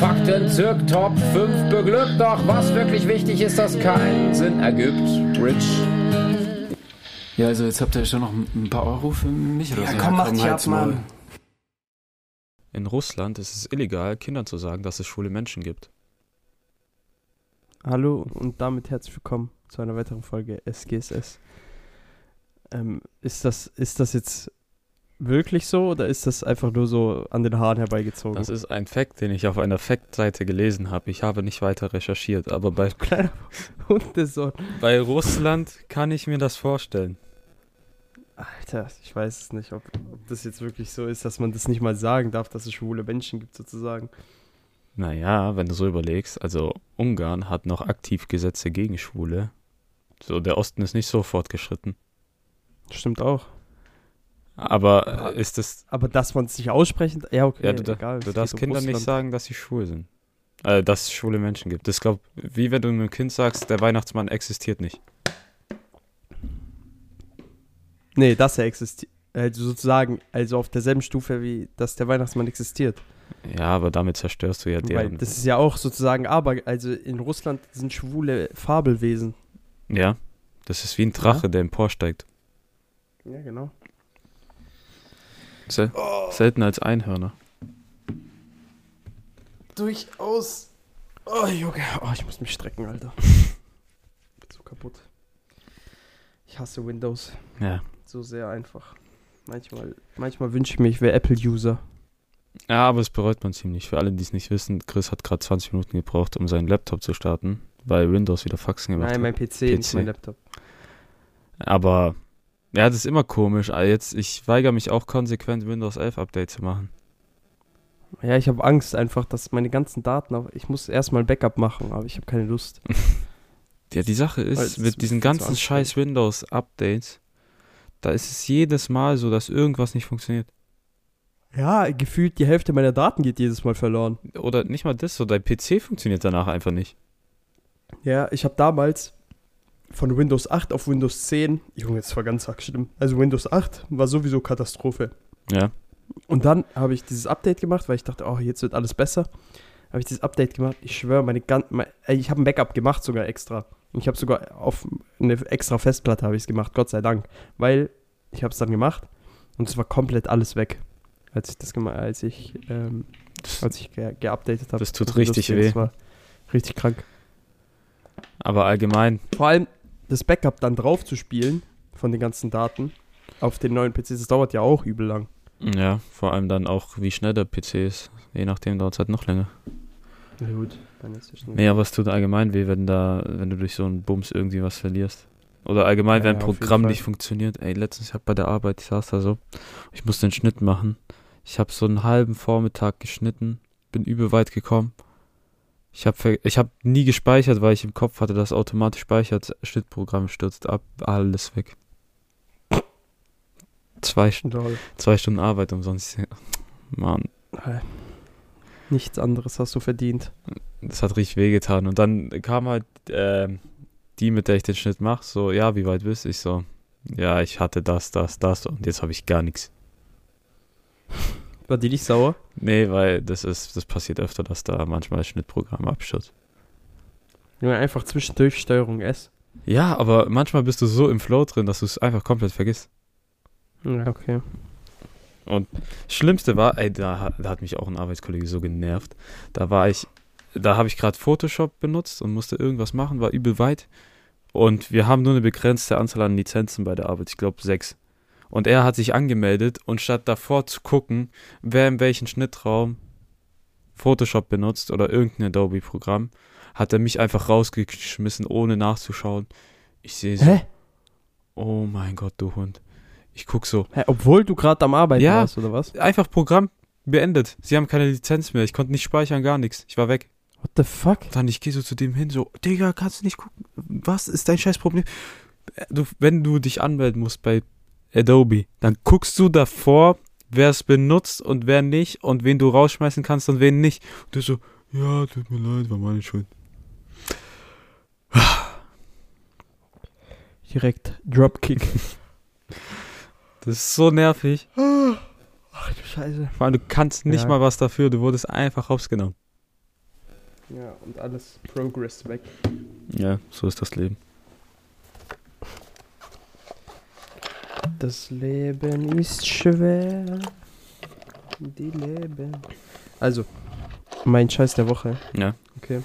Fakten zirk Top 5 beglückt, doch was wirklich wichtig ist, dass keinen Sinn ergibt. Rich. Ja, also jetzt habt ihr schon noch ein paar Euro für mich oder Ja, so. komm, mach dich ab. Mann. In Russland ist es illegal, Kindern zu sagen, dass es schwule Menschen gibt. Hallo und damit herzlich willkommen zu einer weiteren Folge SGSS. Ähm, ist, das, ist das jetzt wirklich so oder ist das einfach nur so an den Haaren herbeigezogen? Das ist ein Fact, den ich auf einer Fact-Seite gelesen habe. Ich habe nicht weiter recherchiert, aber bei, kleiner Hundesohn. bei Russland kann ich mir das vorstellen. Alter, ich weiß es nicht, ob, ob das jetzt wirklich so ist, dass man das nicht mal sagen darf, dass es schwule Menschen gibt, sozusagen. Naja, wenn du so überlegst, also Ungarn hat noch aktiv Gesetze gegen Schwule. So, der Osten ist nicht so fortgeschritten. Stimmt auch. Aber ist es, Aber dass man es nicht aussprechen, ja, okay, ja, du, egal. du darfst um Kindern nicht sagen, dass sie schwul sind. Äh, dass es schwule Menschen gibt. Das glaubt, wie wenn du einem Kind sagst, der Weihnachtsmann existiert nicht. Nee, dass er existiert. Also sozusagen, also auf derselben Stufe wie, dass der Weihnachtsmann existiert. Ja, aber damit zerstörst du ja Weil deren. das ist ja auch sozusagen, aber, also in Russland sind schwule Fabelwesen. Ja, das ist wie ein Drache, der emporsteigt. Ja, genau. Sel Selten als Einhörner. Durchaus. Oh, Junge. Oh, ich muss mich strecken, Alter. Bin so kaputt. Ich hasse Windows. Ja. So sehr einfach. Manchmal, manchmal wünsche ich mir, ich wäre Apple-User. Ja, aber das bereut man ziemlich. Für alle, die es nicht wissen, Chris hat gerade 20 Minuten gebraucht, um seinen Laptop zu starten, weil Windows wieder Faxen gemacht Nein, mein hat. PC, nicht PC. mein Laptop. Aber ja, das ist immer komisch. Aber jetzt, ich weigere mich auch konsequent, Windows 11 Update zu machen. Ja, ich habe Angst einfach, dass meine ganzen Daten, auf, ich muss erstmal Backup machen, aber ich habe keine Lust. Ja, die Sache ist, mit diesen ganzen scheiß Windows-Updates, da ist es jedes Mal so, dass irgendwas nicht funktioniert. Ja, gefühlt die Hälfte meiner Daten geht jedes Mal verloren. Oder nicht mal das, so dein PC funktioniert danach einfach nicht. Ja, ich habe damals von Windows 8 auf Windows 10, Junge, das war ganz arg schlimm. Also Windows 8 war sowieso Katastrophe. Ja. Und dann habe ich dieses Update gemacht, weil ich dachte, oh, jetzt wird alles besser. Habe ich dieses Update gemacht. Ich schwöre, meine ganzen, ich habe ein Backup gemacht sogar extra. Und ich habe sogar auf eine extra Festplatte habe ich es gemacht, Gott sei Dank, weil ich habe es dann gemacht und es war komplett alles weg, als ich das gemacht, als ich ähm, als ich ge geupdatet habe. Das tut richtig 10. weh. Das war richtig krank. aber allgemein, Vor allem das Backup dann drauf zu spielen von den ganzen Daten auf den neuen PCs, das dauert ja auch übel lang. ja, vor allem dann auch, wie schnell der PC ist. Je nachdem dauert es halt noch länger. Na gut, dann ist es Nee, aber es tut allgemein weh, wenn da, wenn du durch so einen Bums irgendwie was verlierst. Oder allgemein, Ja, wenn ein ja, Programm nicht funktioniert. Ey, letztens, ich hab bei der Arbeit, ich saß da so, ich musste den Schnitt machen. Ich habe so einen halben Vormittag geschnitten, bin übel weit gekommen. Ich habe ich hab nie gespeichert, weil ich im Kopf hatte, dass automatisch speichert, Schnittprogramm stürzt ab, alles weg. Zwei, Lol. zwei Stunden Arbeit umsonst. Mann, Äh, Nichts anderes hast du verdient. das hat richtig wehgetan. Und dann kam halt ähm, die, mit der ich den Schnitt mache, so, ja, wie weit bist? Ich so, ja, ich hatte das, das, das und jetzt habe ich gar nichts. War die nicht sauer? Nee, weil das ist, das passiert öfter, dass da manchmal das Schnittprogramm abstürzt. Junge, einfach zwischendurch Steuerung S. Ja, aber manchmal bist du so im Flow drin, dass du es einfach komplett vergisst. Ja, okay. Schlimmste war, ey, da, hat- da hat mich auch ein Arbeitskollege so genervt. Da war ich, da habe ich gerade Photoshop benutzt und musste irgendwas machen, war übel weit. Und wir haben nur eine begrenzte Anzahl an Lizenzen bei der Arbeit, ich glaube sechs. Und er hat sich angemeldet und statt davor zu gucken, wer in welchen Schnittraum Photoshop benutzt oder irgendein Adobe-Programm, hat er mich einfach rausgeschmissen, ohne nachzuschauen. Ich sehe so, Hä? oh mein Gott, du Hund. Ich guck so, Hä, obwohl du gerade am Arbeiten Ja. warst, oder was? einfach Programm beendet. Sie haben keine Lizenz mehr. Ich konnte nicht speichern, gar nichts. Ich war weg. What the fuck? Dann ich gehe so zu dem hin, so, Digga, kannst du nicht gucken? Was ist dein scheiß Problem? Äh, Du, wenn du dich anmelden musst bei Adobe, dann guckst du davor, wer es benutzt und wer nicht und wen du rausschmeißen kannst und wen nicht. Und du so, ja, tut mir leid, war meine Schuld. Direkt Dropkick. Das ist so nervig. Ach du Scheiße. Vor allem, du kannst nicht Ja. mal was dafür, du wurdest einfach rausgenommen. Ja, und alles Progress weg. Ja, so ist das Leben. Das Leben ist schwer. Die Leben. Also, mein Scheiß der Woche. Ja. Okay.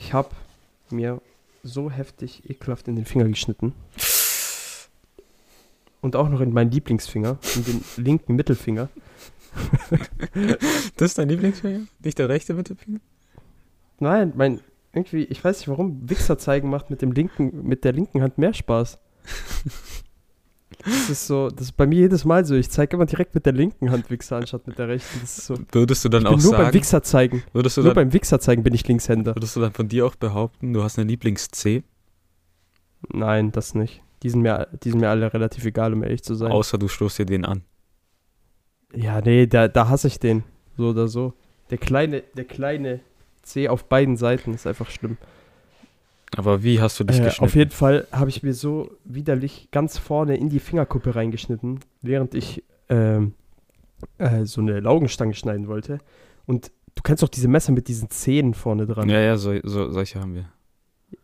Ich hab mir so heftig ekelhaft in den Finger geschnitten. Und auch noch in meinen Lieblingsfinger, in den linken Mittelfinger. Das ist dein Lieblingsfinger? Nicht der rechte Mittelfinger? Nein, mein, irgendwie, ich weiß nicht warum, Wichser zeigen macht mit dem linken, mit der linken Hand mehr Spaß. Das ist so, das ist bei mir jedes Mal so. Ich zeige immer direkt mit der linken Hand Wichser anstatt mit der rechten. Das ist so. Würdest du dann Ich auch nur beim sagen, Wichser zeigen. würdest du, Nur dann, beim Wichser zeigen bin ich Linkshänder. würdest du dann von dir auch behaupten, du hast eine Lieblings-C, Nein, das nicht. Die sind mir, die sind mir alle relativ egal, um ehrlich zu sein. außer du stoßt dir den an? Ja, nee, da, da hasse ich den. So oder so. Der kleine, der kleine C auf beiden Seiten ist einfach schlimm. Aber wie hast du dich Äh, geschnitten? auf jeden Fall habe ich mir so widerlich ganz vorne in die Fingerkuppe reingeschnitten, während ich ähm, äh, so eine Laugenstange schneiden wollte. Und du kennst doch diese Messer mit diesen Zähnen vorne dran. ja, ja, so, so, solche haben wir.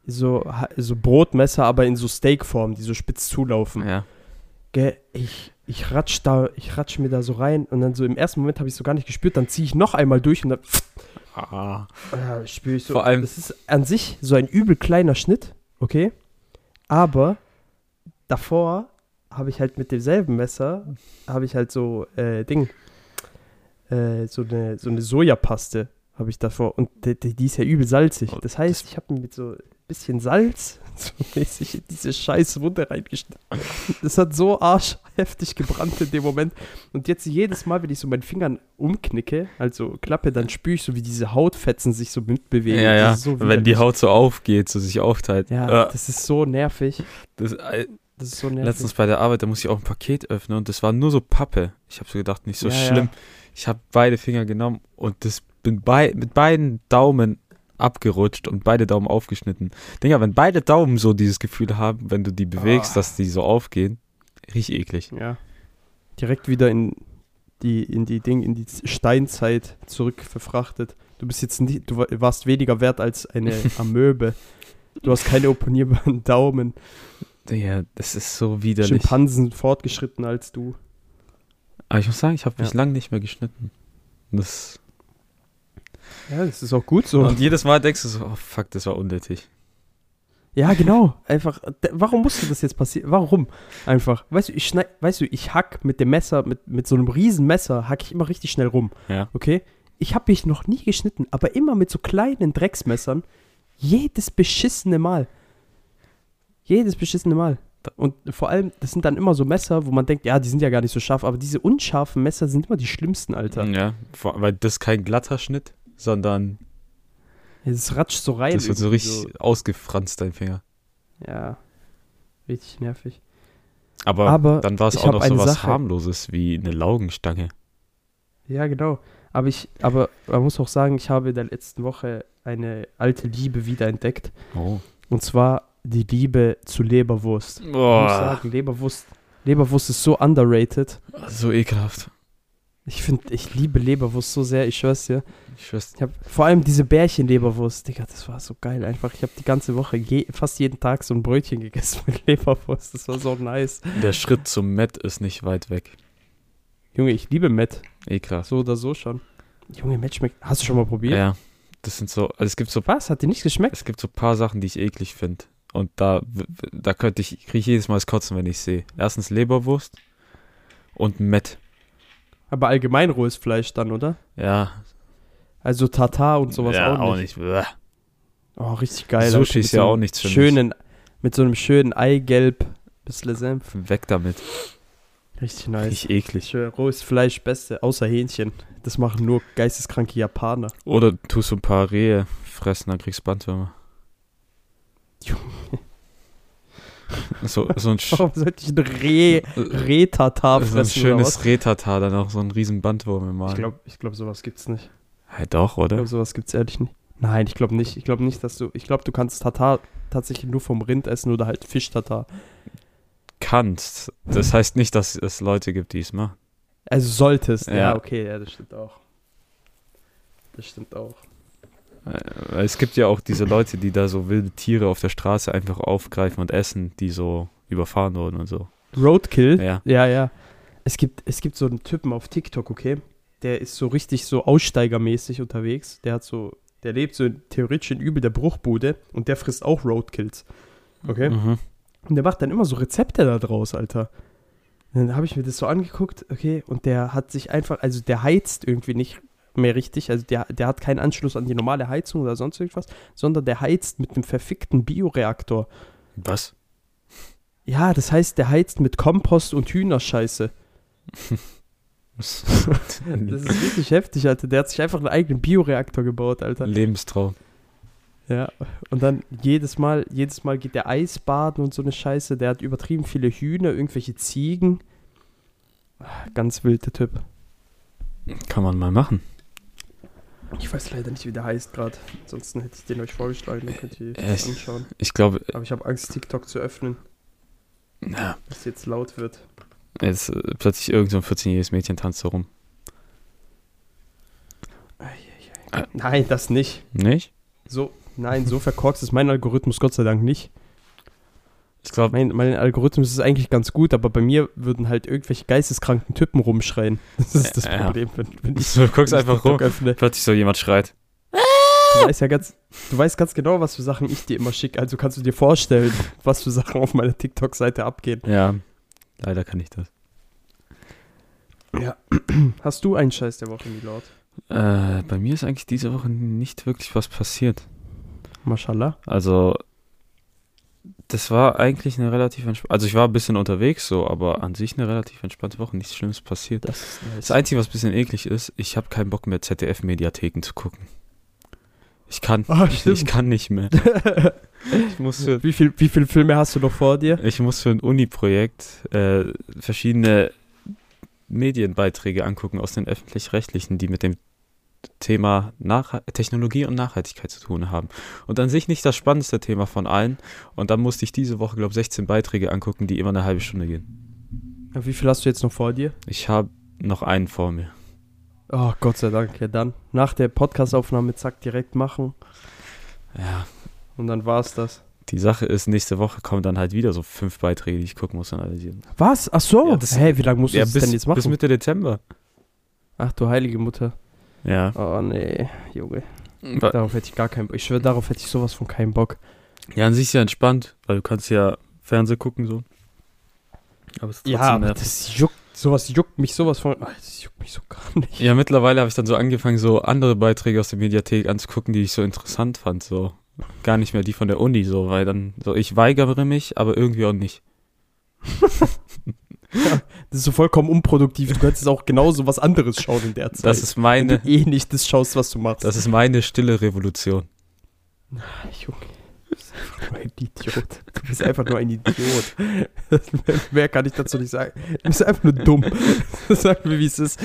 So, so Brotmesser, aber in so Steakform, die so spitz zulaufen. Ja. Gell, ich, ich ratsch da, ich ratsch mir da so rein und dann so im ersten Moment habe ich so gar nicht gespürt, dann ziehe ich noch einmal durch und dann Ah. äh, spüre ich so. Vor allem- das ist an sich so ein übel kleiner Schnitt, okay? Aber davor habe ich halt mit demselben Messer, habe ich halt so, äh, Ding, äh, so eine, so eine Sojapaste habe ich davor und die, die, ist ja übel salzig. Oh, Das heißt, ich habe mir mit so ein bisschen Salz so mäßig in diese scheiß Wunde reingeschnitten. Das hat so arschheftig gebrannt in dem Moment. Und jetzt jedes Mal, wenn ich so meinen Fingern umknicke, also klappe, dann spüre ich so, wie diese Hautfetzen sich so mitbewegen. Ja, ja. So Wenn die. Haut so aufgeht, so sich aufteilt. Ja, Äh, das ist so nervig. das, äh, Das ist so nervig. letztens bei der Arbeit, da musste ich auch ein Paket öffnen und das war nur so Pappe. Ich habe so gedacht, nicht so Ja, ja. schlimm. Ich habe beide Finger genommen und das bin bei, mit beiden Daumen abgerutscht und beide Daumen aufgeschnitten. Digga, wenn beide Daumen so dieses Gefühl haben, wenn du die bewegst, Ah. dass die so aufgehen, riecht eklig. Ja. Direkt wieder in die, in die Ding, in die Steinzeit zurück verfrachtet. Du bist jetzt nicht, du wa- warst weniger wert als eine Amöbe. Du hast keine opponierbaren Daumen. Ja, das ist so widerlich. Schimpansen fortgeschritten als du. Aber ich muss sagen, ich habe mich Ja. lang nicht mehr geschnitten. Das Ja, das ist auch gut so. Und jedes Mal denkst du so, oh fuck, das war unnötig. Ja, genau. Einfach, warum musste das jetzt passieren? Warum? Einfach. Weißt du, ich schneid, weißt du, ich hack mit dem Messer, mit, mit so einem riesen Messer, hack ich immer richtig schnell rum. Ja. Okay? Ich habe mich noch nie geschnitten, aber immer mit so kleinen Drecksmessern. Jedes beschissene Mal. Jedes beschissene Mal. Und vor allem, das sind dann immer so Messer, wo man denkt, ja, die sind ja gar nicht so scharf, aber diese unscharfen Messer sind immer die schlimmsten, Alter. Ja, weil das kein glatter Schnitt, sondern Es ratscht so rein. das wird so richtig ausgefranst, dein Finger. Ja. Richtig nervig. Aber, Aber dann war es auch noch so was Sache. harmloses wie eine Laugenstange. Ja, genau. Aber ich, aber man muss auch sagen, ich habe in der letzten Woche eine alte Liebe wiederentdeckt. Oh. Und zwar die Liebe zu Leberwurst. Ich muss Boah, sagen, Leberwurst, Leberwurst ist so underrated. so ekelhaft. Ich finde, ich liebe Leberwurst so sehr, ich schwör's dir. Ich schwör's. Ich habe vor allem diese Bärchen-Leberwurst, Digga, das war so geil einfach. Ich habe die ganze Woche je, fast jeden Tag so ein Brötchen gegessen mit Leberwurst. Das war so nice. Der Schritt zum Met ist nicht weit weg. Junge, ich liebe Met. Ekelhaft. So oder so schon. Junge, Met schmeckt. Hast du schon mal probiert? Ja, das sind so, also es gibt so, Was? Hat dir nicht geschmeckt? es gibt so paar Sachen, die ich eklig finde. Und da, da könnte ich, kriege ich jedes Mal das Kotzen, wenn ich sehe. Erstens Leberwurst und Met. Aber allgemein rohes Fleisch dann, oder? Ja, Also Tartar und sowas ja, auch, nicht. Bäh. Oh, richtig geil. Sushi ist ja so auch nichts für mich. schönen, Mit so einem schönen Eigelb, bisschen Senf. Weg damit. Richtig nice. Richtig eklig. Schwör, rohes Fleisch, beste, außer Hähnchen. Das machen nur geisteskranke Japaner. Oder du tust so ein paar Rehe fressen, dann kriegst du Bandwürmer. Junge. So, so ein, sch Warum sollte ich ein Reh, Reh-Tatar so ein schönes was? Rehtatar, dann auch so ein riesen Bandwurm im Magen. Ich glaube, ich glaub, sowas gibt's nicht. hey, doch, Ich oder? glaube, sowas gibt's ehrlich nicht. Nein, ich glaube nicht. Ich glaube nicht, dass du. Ich glaube, du kannst Tatar tatsächlich nur vom Rind essen oder halt Fisch-Tatar. Kannst. Das heißt nicht, dass es Leute gibt, die es machen. Also solltest. Ja. Ja. okay, ja, das stimmt auch. Das stimmt auch. Es gibt ja auch diese Leute, die da so wilde Tiere auf der Straße einfach aufgreifen und essen, die so überfahren wurden und so. Roadkill? Ja. Ja, ja. Es gibt, es gibt so einen Typen auf TikTok, okay? Der ist so richtig so aussteigermäßig unterwegs. Der hat so, der lebt so theoretisch in Übel der Bruchbude und der frisst auch Roadkills. Okay? Mhm. Und der macht dann immer so Rezepte da draus, Alter. Und dann habe ich mir das so angeguckt, okay, und der hat sich einfach, also der heizt irgendwie nicht mehr richtig, also der, der hat keinen Anschluss an die normale Heizung oder sonst irgendwas, sondern der heizt mit einem verfickten Bioreaktor. Was? Ja, das heißt, der heizt mit Kompost und Hühnerscheiße. Das ist wirklich heftig, Alter. Der hat sich einfach einen eigenen Bioreaktor gebaut, Alter. Lebenstraum. Ja, und dann jedes Mal, jedes Mal geht der Eisbaden und so eine Scheiße. Der hat übertrieben viele Hühner, irgendwelche Ziegen. Ganz wild, der Typ. Kann man mal machen. Ich weiß leider nicht, wie der heißt gerade. Ansonsten hätte ich den euch vorgeschlagen, dann könnt ihr Äh, anschauen. Ich glaube, Aber ich habe Angst, TikTok zu öffnen, ja, dass jetzt laut wird. jetzt äh, plötzlich irgend so ein 14-jähriges Mädchen tanzt so rum. Äh. Nein, das nicht. Nicht? So, nein, so verkorkst ist mein Algorithmus Gott sei Dank nicht. Ich glaube, Mein, mein Algorithmus ist eigentlich ganz gut, aber bei mir würden halt irgendwelche geisteskranken Typen rumschreien. Das ist das. Problem, wenn, wenn ich du guckst einfach rum, öffne. plötzlich so jemand schreit. Du weißt ja ganz, du weißt ganz genau, was für Sachen ich dir immer schicke. Also kannst du dir vorstellen, was für Sachen auf meiner TikTok-Seite abgehen. Ja, leider kann ich das. Ja. Hast du einen Scheiß der Woche, Milord? Äh, bei mir ist eigentlich diese Woche nicht wirklich was passiert. Mashallah. Also, das war eigentlich eine relativ entspannte, also ich war ein bisschen unterwegs so, aber an sich eine relativ entspannte Woche, nichts Schlimmes passiert. Das ist nice. Das Einzige, was ein bisschen eklig ist, ich habe keinen Bock mehr ZDF-Mediatheken zu gucken. Ich kann, Ah, ich, ich kann nicht mehr. Ich muss für, wie, viel, wie viele Filme hast du noch vor dir? ich muss für ein Uni-Projekt äh, verschiedene Medienbeiträge angucken aus den öffentlich-rechtlichen, die mit dem Thema Nach Technologie und Nachhaltigkeit zu tun haben. Und an sich nicht das spannendste Thema von allen. Und dann musste ich diese Woche, glaube ich, 16 Beiträge angucken, die immer eine halbe Stunde gehen. Wie viel hast du jetzt noch vor dir? Ich habe noch einen vor mir. Oh, Gott sei Dank. Ja, dann nach der Podcastaufnahme zack direkt machen Ja, und dann war's das. die Sache ist, nächste Woche kommen dann halt wieder so fünf Beiträge, die ich gucken muss und analysieren. Was? Ach so. Ja, das- Hä, wie lange musst du Ja, das bis, denn jetzt bis machen? Mitte Dezember. Ach du heilige Mutter. Ja. Oh nee, Junge. Wa- Darauf hätte ich gar keinen Bock. Ich schwöre, darauf hätte ich sowas von keinen Bock. Ja, an sich ist ja entspannt, weil du kannst ja Fernsehen gucken so. Aber es ist Ja, trotzdem aber nervig. das juckt, sowas juckt mich sowas von. Ah, Das juckt mich so gar nicht. Ja, mittlerweile habe ich dann so angefangen, so andere Beiträge aus der Mediathek anzugucken, die ich so interessant fand, so. Gar nicht mehr die von der Uni, so, weil dann, so, ich weigere mich, aber irgendwie auch nicht. Das ist so vollkommen unproduktiv. Du könntest auch genauso was anderes schauen in der Zeit. Das ist wenn meine, du eh nicht das schaust, was du machst. das ist meine stille Revolution. Junge, du bist einfach nur ein Idiot. Du bist einfach nur ein Idiot. mehr, mehr kann ich dazu nicht sagen. Du bist einfach nur dumm. Sag mir, wie es ist.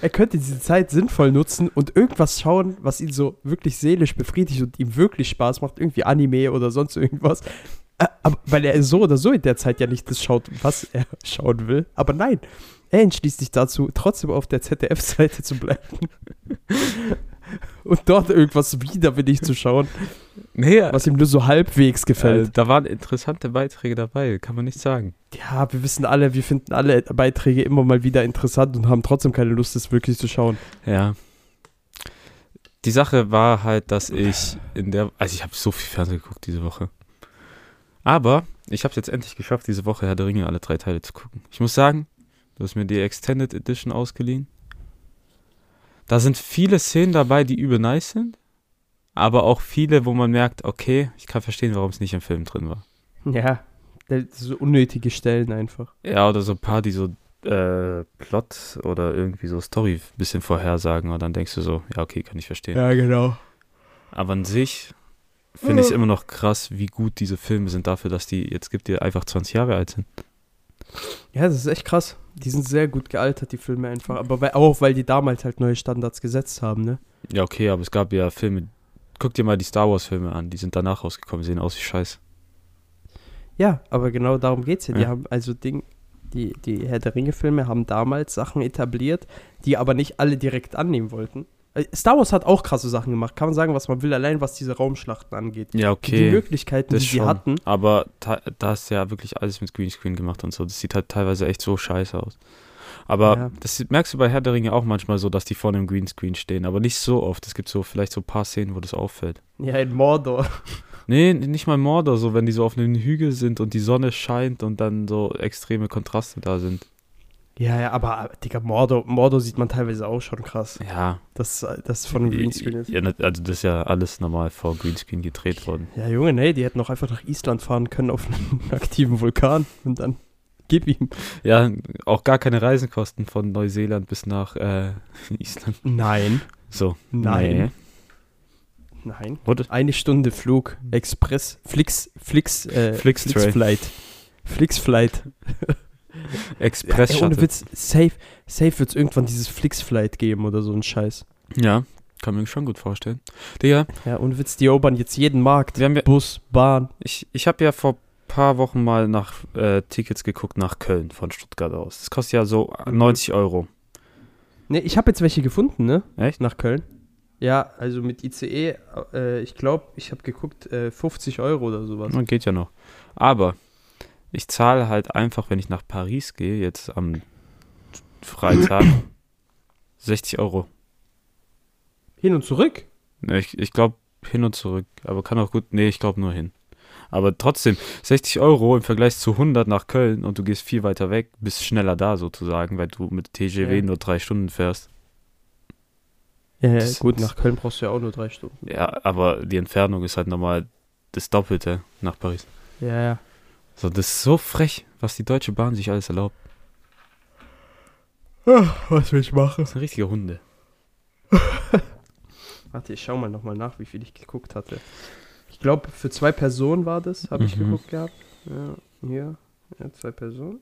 Er könnte diese Zeit sinnvoll nutzen und irgendwas schauen, was ihn so wirklich seelisch befriedigt und ihm wirklich Spaß macht. Irgendwie Anime oder sonst irgendwas. Äh, Aber, weil er so oder so in der Zeit ja nicht das schaut, was er schauen will. Aber nein, er entschließt sich dazu, trotzdem auf der ZDF-Seite zu bleiben. Und dort irgendwas widerwillig zu schauen, Nee, was ihm nur so halbwegs äh, gefällt. da waren interessante Beiträge dabei, kann man nicht sagen. Ja, wir wissen alle, wir finden alle Beiträge immer mal wieder interessant und haben trotzdem keine Lust, das wirklich zu schauen. Ja. Die Sache war halt, dass ich in der, also ich habe so viel Fernsehen geguckt diese Woche. Aber ich habe es jetzt endlich geschafft, diese Woche Herr der Ringe alle drei Teile zu gucken. Ich muss sagen, du hast mir die Extended Edition ausgeliehen. Da sind viele Szenen dabei, die übel nice sind, aber auch viele, wo man merkt, okay, ich kann verstehen, warum es nicht im Film drin war. Ja, So unnötige Stellen einfach. Ja, oder so ein paar, die so äh, Plot oder irgendwie so Story ein bisschen vorhersagen und dann denkst du so, ja, okay, kann ich verstehen. Ja, genau. Aber an sich finde ich es immer noch krass, wie gut diese Filme sind dafür, dass die, jetzt gibt die einfach 20 Jahre alt sind. Ja, das ist echt krass. Die sind sehr gut gealtert, die Filme einfach. Aber weil, auch, weil die damals halt neue Standards gesetzt haben, ne? Ja, okay, aber es gab ja Filme, guck dir mal die Star Wars Filme an, die sind danach rausgekommen, sehen aus wie Scheiß. Ja, aber genau darum geht's ja. Die Ja. haben also Ding, die, die Herr der Ringe-Filme haben damals Sachen etabliert, die aber nicht alle direkt annehmen wollten. Äh, Star Wars hat auch krasse Sachen gemacht, kann man sagen, was man will, allein was diese Raumschlachten angeht. Ja, Die okay. Möglichkeiten, die sie hatten. Aber da ist ja wirklich alles mit Greenscreen gemacht und so. Das sieht halt teilweise echt so scheiße aus. Aber Ja. das merkst du bei Herr der Ringe auch manchmal so, dass die vor einem Greenscreen stehen. Aber nicht so oft. Es gibt so vielleicht so ein paar Szenen, wo das auffällt. Ja, in Mordor. Nee, nicht mal Mordor, so wenn die so auf einem Hügel sind und die Sonne scheint und dann so extreme Kontraste da sind. Ja, ja, aber, Digga, Mordor, Mordor sieht man teilweise auch schon krass. Ja. dass das von Greenscreen ist. Ja, ne- also das ist ja alles normal vor Greenscreen gedreht worden. Ja, Junge, nee, die hätten auch einfach nach Island fahren können auf einen aktiven Vulkan und dann gib ihm. Ja, auch gar keine Reisenkosten von Neuseeland bis nach äh, Island. Nein. So. Nein. Nee. Nein. Wurde? Eine Stunde Flug, Express, Flix, Flix, äh, Flixtrain. Flixflight. Flixflight. Express Ja, ohne. Witz, safe, safe wird es irgendwann dieses Flixflight geben oder so ein Scheiß. Ja, kann man mir schon gut vorstellen. Digga, Ja, ohne Witz, die erobern jetzt jeden Markt. wir haben ja, Bus, Bahn. ich, ich habe ja vor paar Wochen mal nach äh, Tickets geguckt nach Köln von Stuttgart aus. Das kostet ja so Mhm. 90 Euro. Ne, ich habe jetzt welche gefunden, ne? Echt? Nach Köln. Ja, also mit ICE, äh, ich glaube, ich habe geguckt, äh, 50 Euro oder sowas. Na, Geht ja noch. Aber ich zahle halt einfach, wenn ich nach Paris gehe, jetzt am Freitag, 60 Euro. Hin und zurück? Ne, Ich, ich glaube hin und zurück, aber kann auch gut, nee, ich glaube nur hin. Aber trotzdem, 60 Euro im Vergleich zu 100 nach Köln und du gehst viel weiter weg, bist schneller da sozusagen, weil du mit TGW Ja. nur drei Stunden fährst. Ja, ja Das- gut, nach Köln brauchst du ja auch nur drei Stunden. Ja, aber die Entfernung ist halt normal das Doppelte nach Paris. Ja, ja. So, das ist so frech, was die Deutsche Bahn sich alles erlaubt. Was will ich machen? Das sind richtige Hunde. Warte, ich schau mal nochmal nach, wie viel ich geguckt hatte. Ich glaube, für zwei Personen war das, habe ich Mhm. geguckt gehabt. Ja, hier. Ja, zwei Personen.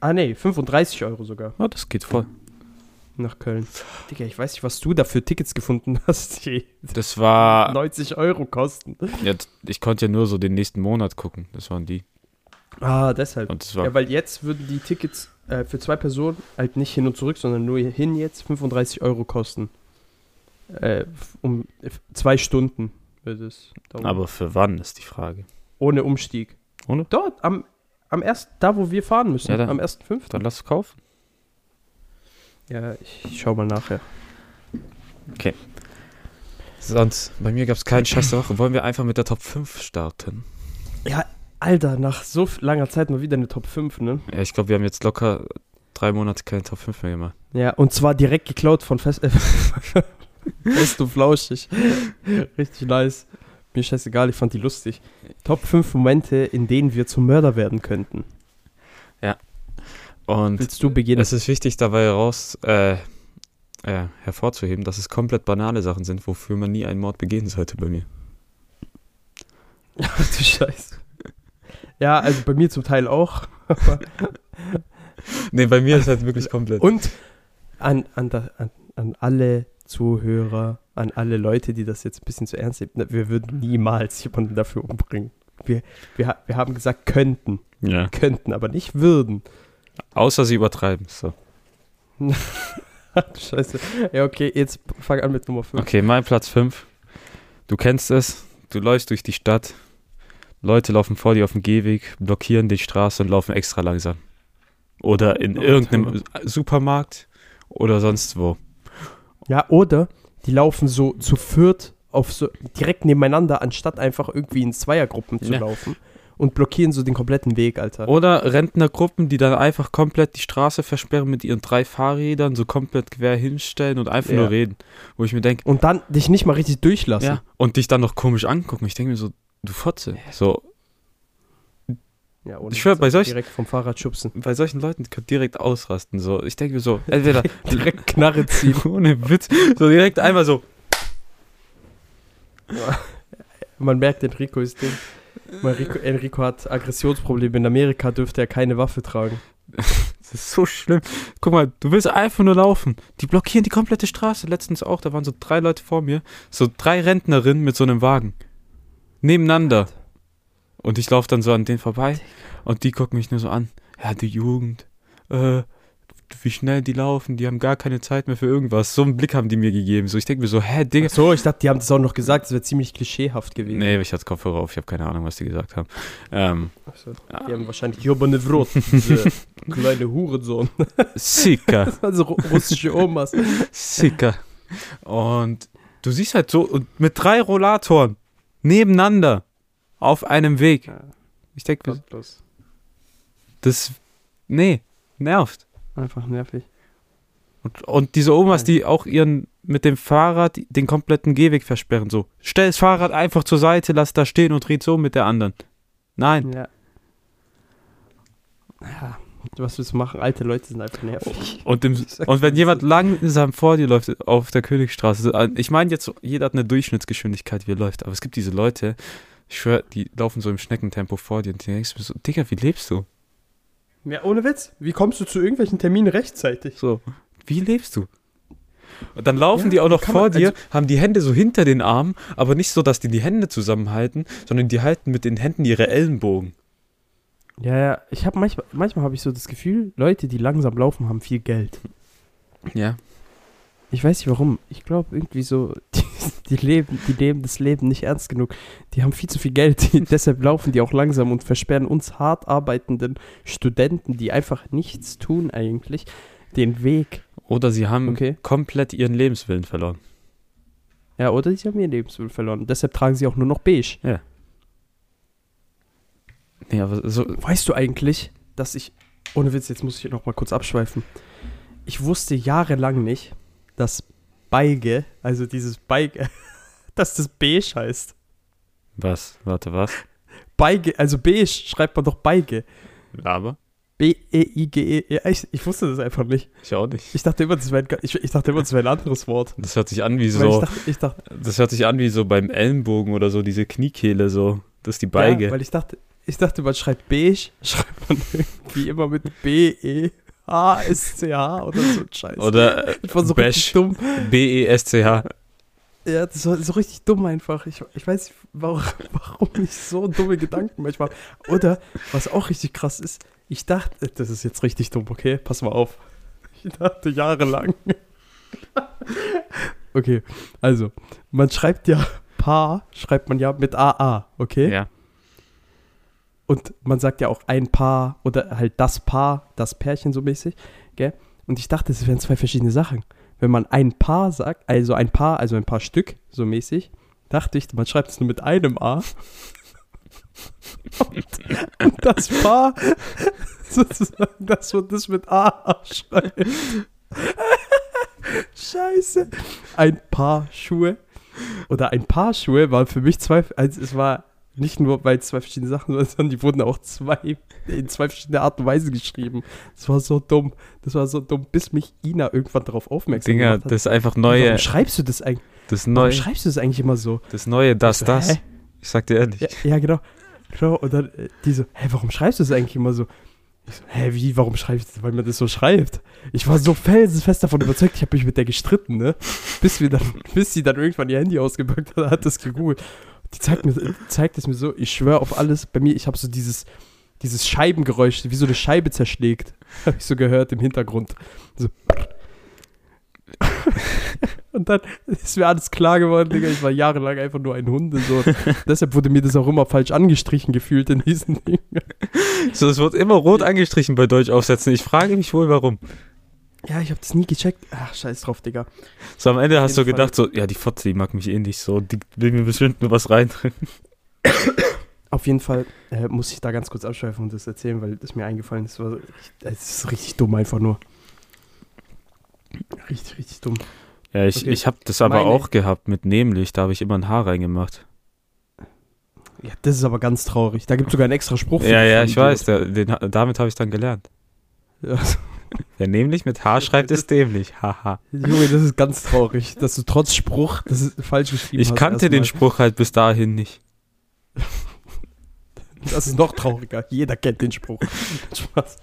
Ah, nee, 35 Euro sogar Ja, das geht voll. Nach Köln. Digga, ich weiß nicht, was du da für Tickets gefunden hast, die Das war. 90 Euro kosten. Jetzt, ich konnte ja nur so den nächsten Monat gucken. Das waren die. Ah, deshalb. Und das war. Ja, weil jetzt würden die Tickets äh, für zwei Personen halt nicht hin und zurück, sondern nur hin jetzt 35 Euro kosten. Äh, um zwei Stunden wird es dauern. aber für wann ist die Frage? Ohne Umstieg. Ohne? Dort, am, am ersten, da wo wir fahren müssen, Ja, da- am 1.5. Dann lass es kaufen. Ja, ich, schau mal nachher. Sonst, bei mir gab es keinen Scheiß der Woche. Wollen wir einfach mit der Top 5 starten? Ja, Alter, nach so langer Zeit mal wieder eine Top 5, ne? Ja, ich glaube, wir haben jetzt locker drei Monate keine Top 5 mehr gemacht. Ja, und zwar direkt geklaut von Fest, äh, Fest und Flauschig. Richtig nice. Mir scheißegal, ich fand die lustig. Top 5 Momente, in denen wir zum Mörder werden könnten. Und Willst du beginnen? es ist wichtig dabei heraus, äh, äh, hervorzuheben, dass es komplett banale Sachen sind, wofür man nie einen Mord begehen sollte bei mir. Ach du Scheiße. Ja, also bei mir zum Teil auch. Nee, bei mir ist halt wirklich komplett. Und an, an, an, an alle Zuhörer, an alle Leute, die das jetzt ein bisschen zu ernst nehmen, ne, wir würden niemals jemanden dafür umbringen. Wir, wir, wir haben gesagt, könnten. Ja. Könnten, aber nicht würden. Außer sie übertreiben. So. Scheiße. Ja, okay, jetzt fang an mit Nummer 5. Okay, mein Platz 5. Du kennst es. Du läufst durch die Stadt. Leute laufen vor dir auf dem Gehweg, blockieren die Straße und laufen extra langsam. Oder in Oh, irgendeinem Supermarkt oder sonst wo. Ja, oder die laufen so zu viert auf so direkt nebeneinander, anstatt einfach irgendwie in Zweiergruppen zu Ja. laufen und blockieren so den kompletten Weg, Alter. Oder Rentnergruppen, die dann einfach komplett die Straße versperren mit ihren drei Fahrrädern, so komplett quer hinstellen und einfach Ja. nur reden. Wo ich mir denke, Und dann dich nicht mal richtig durchlassen. ja, und dich dann noch komisch angucken. Ich denke mir so, du Fotze. So, Ja, ohne Ich schwör, bei solchen- Direkt vom Fahrrad schubsen. Bei solchen Leuten könnt direkt ausrasten. So. Ich denke mir so, entweder Direkt Knarre ziehen. ohne Witz, so direkt einmal so. Man merkt, Enrico ist Ding. Enrico, Enrico hat Aggressionsprobleme. In Amerika dürfte er keine Waffe tragen. Das ist so schlimm. Guck mal, du willst einfach nur laufen. Die blockieren die komplette Straße. Letztens auch, da waren so drei Leute vor mir. So drei Rentnerinnen mit so einem Wagen. Nebeneinander. Und ich laufe dann so an denen vorbei. Und die gucken mich nur so an. Ja, die Jugend. Äh, wie schnell die laufen. Die haben gar keine Zeit mehr für irgendwas. So einen Blick haben die mir gegeben. So, ich denke mir so, hä, Digga. So, ich dachte, die haben das auch noch gesagt. Das wäre ziemlich klischeehaft gewesen. Nee, ich hatte Kopfhörer auf. Ich habe keine Ahnung, was die gesagt haben. Ähm, so. Die haben wahrscheinlich Jobane Vrot, diese kleine Hurensohn. Sika. Also ru- russische Omas. Sicker. Und du siehst halt so, und mit drei Rollatoren nebeneinander auf einem Weg. Ich denke, Gottlos. das, nee, nervt. Einfach nervig. Und, und diese Omas, die auch ihren, mit dem Fahrrad den kompletten Gehweg versperren, so. Stell das Fahrrad einfach zur Seite, lass da stehen und red so mit der anderen. Nein. Ja. Ja, was willst du machen? Alte Leute sind einfach nervig. Und, im, und wenn jemand langsam vor dir läuft auf der Königsstraße, äh, ich meine jetzt, jeder hat eine Durchschnittsgeschwindigkeit, wie er läuft, aber es gibt diese Leute, ich schwöre, die laufen so im Schneckentempo vor dir und du denkst mir so, Digga, wie lebst du? Ja, ohne Witz. Wie kommst du zu irgendwelchen Terminen rechtzeitig? So, wie lebst du? Und dann laufen Ja, die auch noch vor man- dir, also- haben die Hände so hinter den Armen, aber nicht so, dass die die Hände zusammenhalten, sondern die halten mit den Händen ihre Ellenbogen. Ja, ja. Ich habe manchmal, manchmal habe ich so das Gefühl, Leute, die langsam laufen, haben viel Geld. Ja. Ich weiß nicht warum. Ich glaube irgendwie so, die, die leben, die leben das Leben nicht ernst genug. Die haben viel zu viel Geld. Die, deshalb laufen die auch langsam und versperren uns hart arbeitenden Studenten, die einfach nichts tun eigentlich, den Weg. Oder sie haben Okay. komplett ihren Lebenswillen verloren. Ja, oder sie haben ihr Lebenswillen verloren. Deshalb tragen sie auch nur noch beige. Nee, aber so, Weißt du eigentlich, dass ich, ohne Witz, jetzt muss ich noch mal kurz abschweifen. Ich wusste jahrelang nicht, dass Beige, also dieses Beige, dass das beige heißt. was? Warte, was? Beige, also beige schreibt man doch Beige. Aber? B-E-I-G-E. Ja, ich, ich wusste das einfach nicht. Ich auch nicht. Ich dachte immer, das wäre ein, ich, ich dachte immer, das wäre ein anderes Wort. Das hört sich an wie so, ich dachte, ich dachte das hört sich an wie so beim Ellenbogen oder so, diese Kniekehle so. Das ist die Beige. Ja, weil ich dachte, ich dachte, man schreibt beige, schreibt man irgendwie immer mit B-E-H-S-C-H oder so ein Scheiß. Oder äh, ich war so Bash. dumm. B-E-S-C-H. Ja, das war so richtig dumm einfach. Ich, ich weiß nicht, warum, warum ich so dumme Gedanken manchmal. Oder, was auch richtig krass ist, ich dachte, das ist jetzt richtig dumm, okay? Pass mal auf. Ich dachte jahrelang. Okay, also, man schreibt ja Paar, schreibt man ja mit AA, okay? Ja. Und man sagt ja auch ein Paar oder halt das Paar, das Pärchen so mäßig, gell? Und ich dachte, das wären zwei verschiedene Sachen. Wenn man ein Paar sagt, also ein Paar, also ein paar Stück, so mäßig, dachte ich, man schreibt es nur mit einem A. Und, und das Paar, sozusagen, dass man das mit A schreibt. Scheiße. Ein Paar Schuhe oder ein Paar Schuhe war für mich zwei, also es war nicht nur, weil es zwei verschiedene Sachen sondern die wurden auch zwei, in zwei verschiedene Art und Weise geschrieben. Das war so dumm. Das war so dumm, bis mich Ina irgendwann darauf aufmerksam Dinger, gemacht hat. das ist einfach Warum neue, schreibst du das eigentlich? das Warum neue, schreibst du das eigentlich immer so? das neue, das, so, das. hä? Ich sag dir ehrlich. Ja, ja genau. Genau, und dann äh, die so, hä, warum schreibst du das eigentlich immer so? Ich so, hä, wie, warum schreibst du das? Weil man das so schreibt. Ich war so felsenfest davon überzeugt, ich habe mich mit der gestritten, ne? Bis, wir dann, bis sie dann irgendwann ihr Handy ausgepackt hat, hat das gegoogelt. Die zeigt, mir, zeigt es mir so, ich schwöre auf alles, bei mir, ich habe so dieses, dieses Scheibengeräusch, wie so eine Scheibe zerschlägt, habe ich so gehört im Hintergrund. So. Und dann ist mir alles klar geworden, Digga. Ich war jahrelang einfach nur ein Hunde. So. Deshalb wurde mir das auch immer falsch angestrichen gefühlt in diesen Dingen. So, es wird immer rot angestrichen bei Deutschaufsätzen. Ich frage mich wohl, warum. Ja, ich habe das nie gecheckt. Ach, scheiß drauf, Digga. So, am Ende hast du Fall. gedacht, so, ja, die Fotze, die mag mich eh nicht so. Die will mir bestimmt nur was reindrücken. Auf jeden Fall äh, muss ich da ganz kurz abschweifen und das erzählen, weil das mir eingefallen ist. Es ist richtig dumm einfach nur. Richtig, richtig dumm. Ja, ich, Okay. ich habe das aber Meine- auch gehabt mit nämlich. Da habe ich immer ein Haar reingemacht. Ja, das ist aber ganz traurig. Da gibt es sogar einen extra Spruch. für Ja, ja, ich weiß. Der, den, damit habe ich dann gelernt. Ja. Wer nämlich mit H schreibt, ist dämlich. Haha. Junge, das ist ganz traurig, dass du trotz Spruch das ist falsch geschrieben Ich hast. kannte den. Spruch halt bis dahin nicht. Das ist noch trauriger. Jeder kennt den Spruch. Spaß.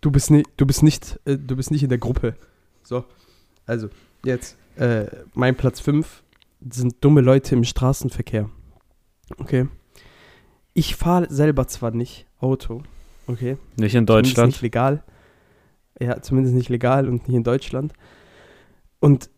Du bist, ni du bist, nicht, äh, du bist nicht in der Gruppe. So, also, jetzt. Äh, mein Platz 5 sind dumme Leute im Straßenverkehr. Okay. Ich fahre selber zwar nicht Auto, okay. Nicht in Zumindest Deutschland. nicht legal. Ja, zumindest nicht legal und nicht in Deutschland. Und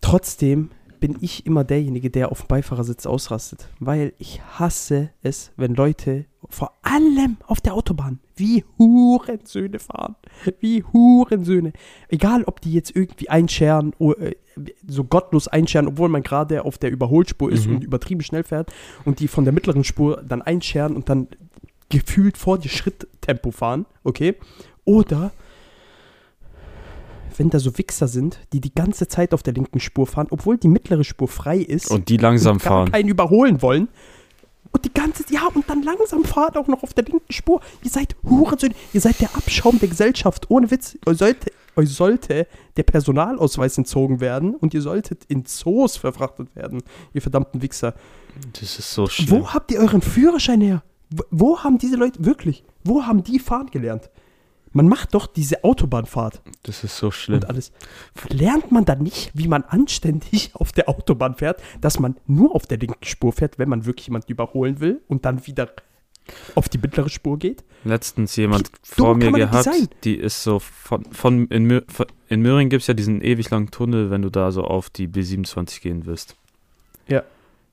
trotzdem bin ich immer derjenige, der auf dem Beifahrersitz ausrastet. Weil ich hasse es, wenn Leute vor allem auf der Autobahn wie Hurensöhne fahren. Wie Hurensöhne. Egal, ob die jetzt irgendwie einscheren, o- äh, so gottlos einscheren, obwohl man gerade auf der Überholspur ist Mhm. und übertrieben schnell fährt und die von der mittleren Spur dann einscheren und dann gefühlt vor dir Schritttempo fahren, okay? Oder wenn da so Wichser sind, die die ganze Zeit auf der linken Spur fahren, obwohl die mittlere Spur frei ist Und die langsam und gar fahren. keinen überholen wollen. Und die ganze ja, und dann langsam fahrt auch noch auf der linken Spur. Ihr seid Hurensöhne, ihr seid der Abschaum der Gesellschaft. Ohne Witz, euch sollte, euch sollte der Personalausweis entzogen werden und ihr solltet in Zoos verfrachtet werden, ihr verdammten Wichser. Das ist so schlimm. Wo habt ihr euren Führerschein her? Wo haben diese Leute, wirklich, wo haben die fahren gelernt? Man macht doch diese Autobahnfahrt Das ist so schlimm. und alles. Lernt man dann nicht, wie man anständig auf der Autobahn fährt, dass man nur auf der linken Spur fährt, wenn man wirklich jemanden überholen will und dann wieder auf die mittlere Spur geht? Letztens jemand dumm vor mir gehabt, die ist so von, von in, Mö, in Möhring gibt es ja diesen ewig langen Tunnel, wenn du da so auf die B27 gehen willst.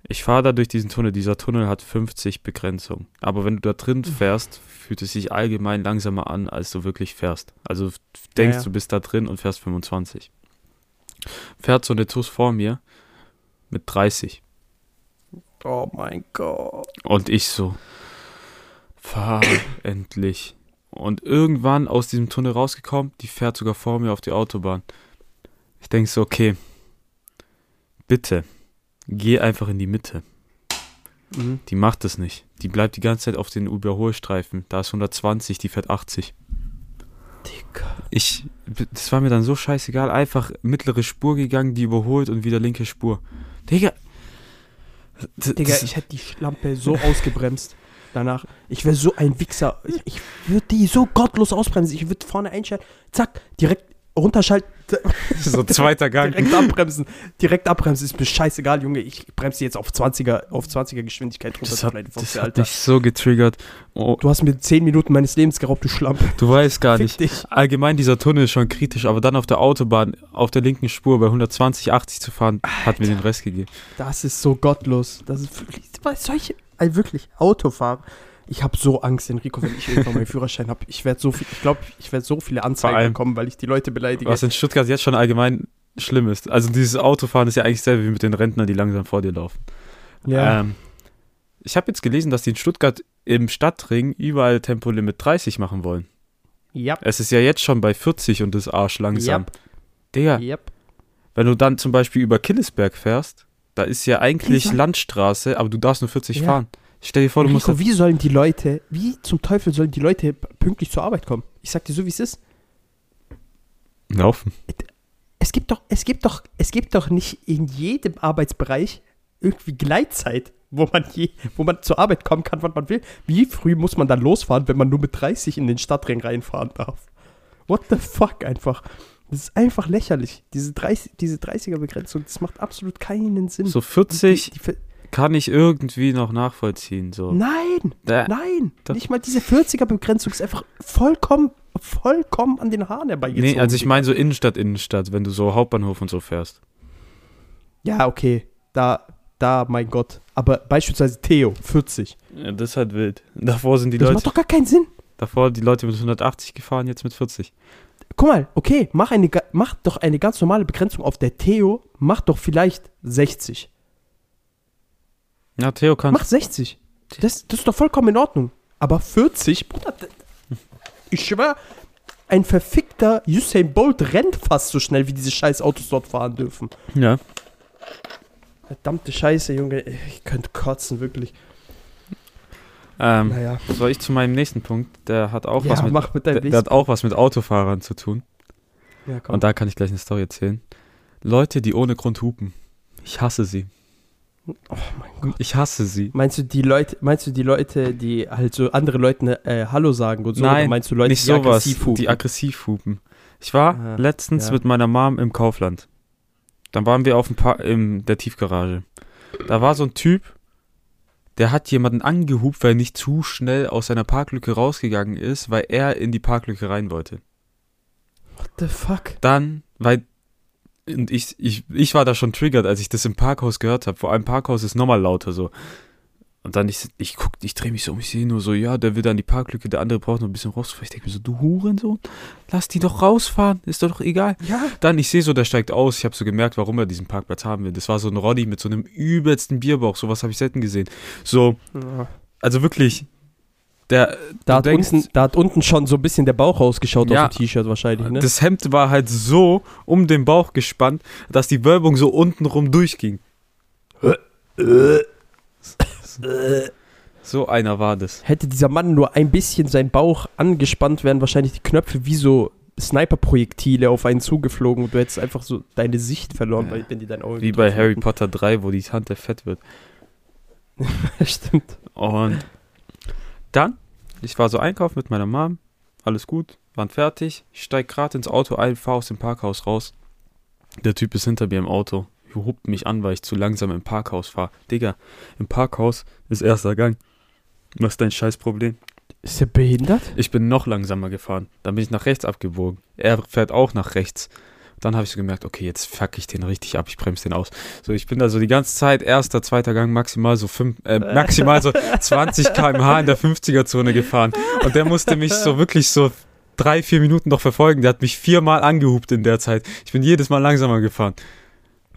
Ich fahre da durch diesen Tunnel, dieser Tunnel hat 50 Begrenzung. Aber wenn du da drin fährst, fühlt es sich allgemein langsamer an, als du wirklich fährst. Also denkst Ja, ja. du bist da drin und fährst 25. Fährt so eine TUS vor mir mit 30. Oh mein Gott. Und ich so, fahr endlich. Und irgendwann aus diesem Tunnel rausgekommen, die fährt sogar vor mir auf die Autobahn. Ich denke so, okay, bitte, geh einfach in die Mitte. Mhm. Die macht es nicht. Die bleibt die ganze Zeit auf den Überholstreifen. Da ist 120, die fährt 80. Digga. Ich, das war mir dann so scheißegal. Einfach mittlere Spur gegangen, die überholt und wieder linke Spur. Digga. Digga, das- ich hätte die Schlampe so ausgebremst. Danach, ich wäre so ein Wichser. Ich, ich würde die so gottlos ausbremsen. Ich würde vorne einschalten, zack, direkt runterschalten, so zweiter Gang. direkt abbremsen. Direkt abbremsen ist mir scheißegal, Junge. Ich bremse jetzt auf 20er, auf 20er Geschwindigkeit runter. Das hat, das hat Alter. mich so getriggert. Oh, Du hast mir 10 Minuten meines Lebens geraubt, du Schlampe. du weißt gar Fick nicht. dich. Allgemein, dieser Tunnel ist schon kritisch, aber dann auf der Autobahn, auf der linken Spur bei 120, 80 zu fahren, hat mir den Rest gegeben. Das ist so gottlos. Das ist wirklich, solche, also wirklich, Autofahren. Ich habe so Angst, Enrico, wenn ich irgendwann meinen Führerschein habe. Ich werde so viel, ich glaube, ich werde so viele Anzeigen allem- bekommen, weil ich die Leute beleidige. Was in Stuttgart jetzt schon allgemein schlimm ist. Also dieses Autofahren ist ja eigentlich selber wie mit den Rentnern, die langsam vor dir laufen. ja. Ähm, ich habe jetzt gelesen, dass die in Stuttgart im Stadtring überall Tempolimit 30 machen wollen. ja. Es ist ja jetzt schon bei 40 und das Arsch langsam. Yep. Digga, Yep. wenn du dann zum Beispiel über Killesberg fährst, da ist ja eigentlich Landstraße, aber du darfst nur 40 Ja. fahren. Stell dir vor, du musst Enrico, wie sollen die Leute, wie zum Teufel sollen die Leute pünktlich zur Arbeit kommen? Ich sag dir so, wie es ist. laufen. Es gibt doch, es gibt doch, es gibt doch nicht in jedem Arbeitsbereich irgendwie Gleitzeit, wo man je, wo man zur Arbeit kommen kann, wann man will. Wie früh muss man dann losfahren, wenn man nur mit 30 in den Stadtring reinfahren darf? What the fuck einfach? Das ist einfach lächerlich. Diese, 30, diese 30er-Begrenzung, das macht absolut keinen Sinn. So 40 Die, die, ver- kann ich irgendwie noch nachvollziehen. So. nein, Da- nein, Doch. nicht mal diese 40er-Begrenzung ist einfach vollkommen, vollkommen an den Haaren herbeigezogen. Nee, also ich meine so Innenstadt, Innenstadt, wenn du so Hauptbahnhof und so fährst. Ja, okay, da, da, mein Gott. Aber beispielsweise Theo, 40. Ja, das ist halt wild. Davor sind die das Leute, macht doch gar keinen Sinn. davor die Leute mit 180 gefahren, jetzt mit 40. Guck mal, okay, mach, eine, mach doch eine ganz normale Begrenzung auf der Theo, mach doch vielleicht 60. Ja, Theo kann. Mach 60. Das, das ist doch vollkommen in Ordnung. Aber 40, Bruder, ich schwör, ein verfickter Usain Bolt rennt fast so schnell, wie diese scheiß Autos dort fahren dürfen. Ja. Verdammte Scheiße, Junge, ich könnte kotzen, wirklich. Ähm, Naja. Soll ich zu meinem nächsten Punkt? Der hat auch Ja, was mit mit der, der hat auch was mit Autofahrern zu tun. Ja, komm. Und da kann ich gleich eine Story erzählen. Leute, die ohne Grund hupen. Ich hasse sie. Oh mein Gott. Ich hasse sie. Meinst du die Leute, meinst du die Leute, die halt so andere Leuten äh, Hallo sagen und so? Nein, oder meinst du Leute, Nicht die sowas, aggressiv hupen? die aggressiv hupen. Ich war Ah, letztens ja. mit meiner Mom im Kaufland. Dann waren wir auf dem pa in der Tiefgarage. Da war so ein Typ, der hat jemanden angehupt, weil er nicht zu schnell aus seiner Parklücke rausgegangen ist, weil er in die Parklücke rein wollte. What the fuck? Dann, weil und ich, ich, ich war da schon triggert, als ich das im Parkhaus gehört habe. Vor allem Parkhaus ist nochmal lauter so. Und dann ich, ich guck, ich drehe mich so um, ich sehe nur so, ja, der will da in die Parklücke, der andere braucht noch ein bisschen rausfahren. Ich denke mir so, du Hurensohn, lass die doch rausfahren, ist doch egal. Ja. Dann, ich sehe so, der steigt aus. Ich habe so gemerkt, warum er diesen Parkplatz haben will. Das war so ein Roddy mit so einem übelsten Bierbauch. Sowas habe ich selten gesehen. So, also wirklich, der. Da hat, denkst- unten, da hat unten schon so ein bisschen der Bauch rausgeschaut Ja. auf dem T-Shirt wahrscheinlich, ne? Das Hemd war halt so um den Bauch gespannt, dass die Wölbung so untenrum durchging. So einer war das. Hätte dieser Mann nur ein bisschen sein Bauch angespannt, wären wahrscheinlich die Knöpfe wie so Sniper-Projektile auf einen zugeflogen und du hättest einfach so deine Sicht verloren, Ja. weil, wenn die dein Auge Wie bei Harry. Potter 3, wo die Tante fett wird. Stimmt. Und dann, ich war so einkaufen mit meiner Mom, alles gut, waren fertig. Ich steig gerade ins Auto ein, fahr aus dem Parkhaus raus. Der Typ ist hinter mir im Auto, hupt mich an, weil ich zu langsam im Parkhaus fahre. Digga, im Parkhaus ist erster Gang. Was ist dein Scheißproblem? Ist er behindert? Ich bin noch langsamer gefahren. Dann bin ich nach rechts abgebogen. Er fährt auch nach rechts. Dann habe ich so gemerkt, okay, jetzt fuck ich den richtig ab, ich bremse den aus. So, ich bin da so die ganze Zeit, erster, zweiter Gang, maximal so fünf, äh, maximal so 20 km/h in der 50er-Zone gefahren. Und der musste mich so wirklich so drei, vier Minuten noch verfolgen. Der hat mich viermal angehupt in der Zeit. Ich bin jedes Mal langsamer gefahren.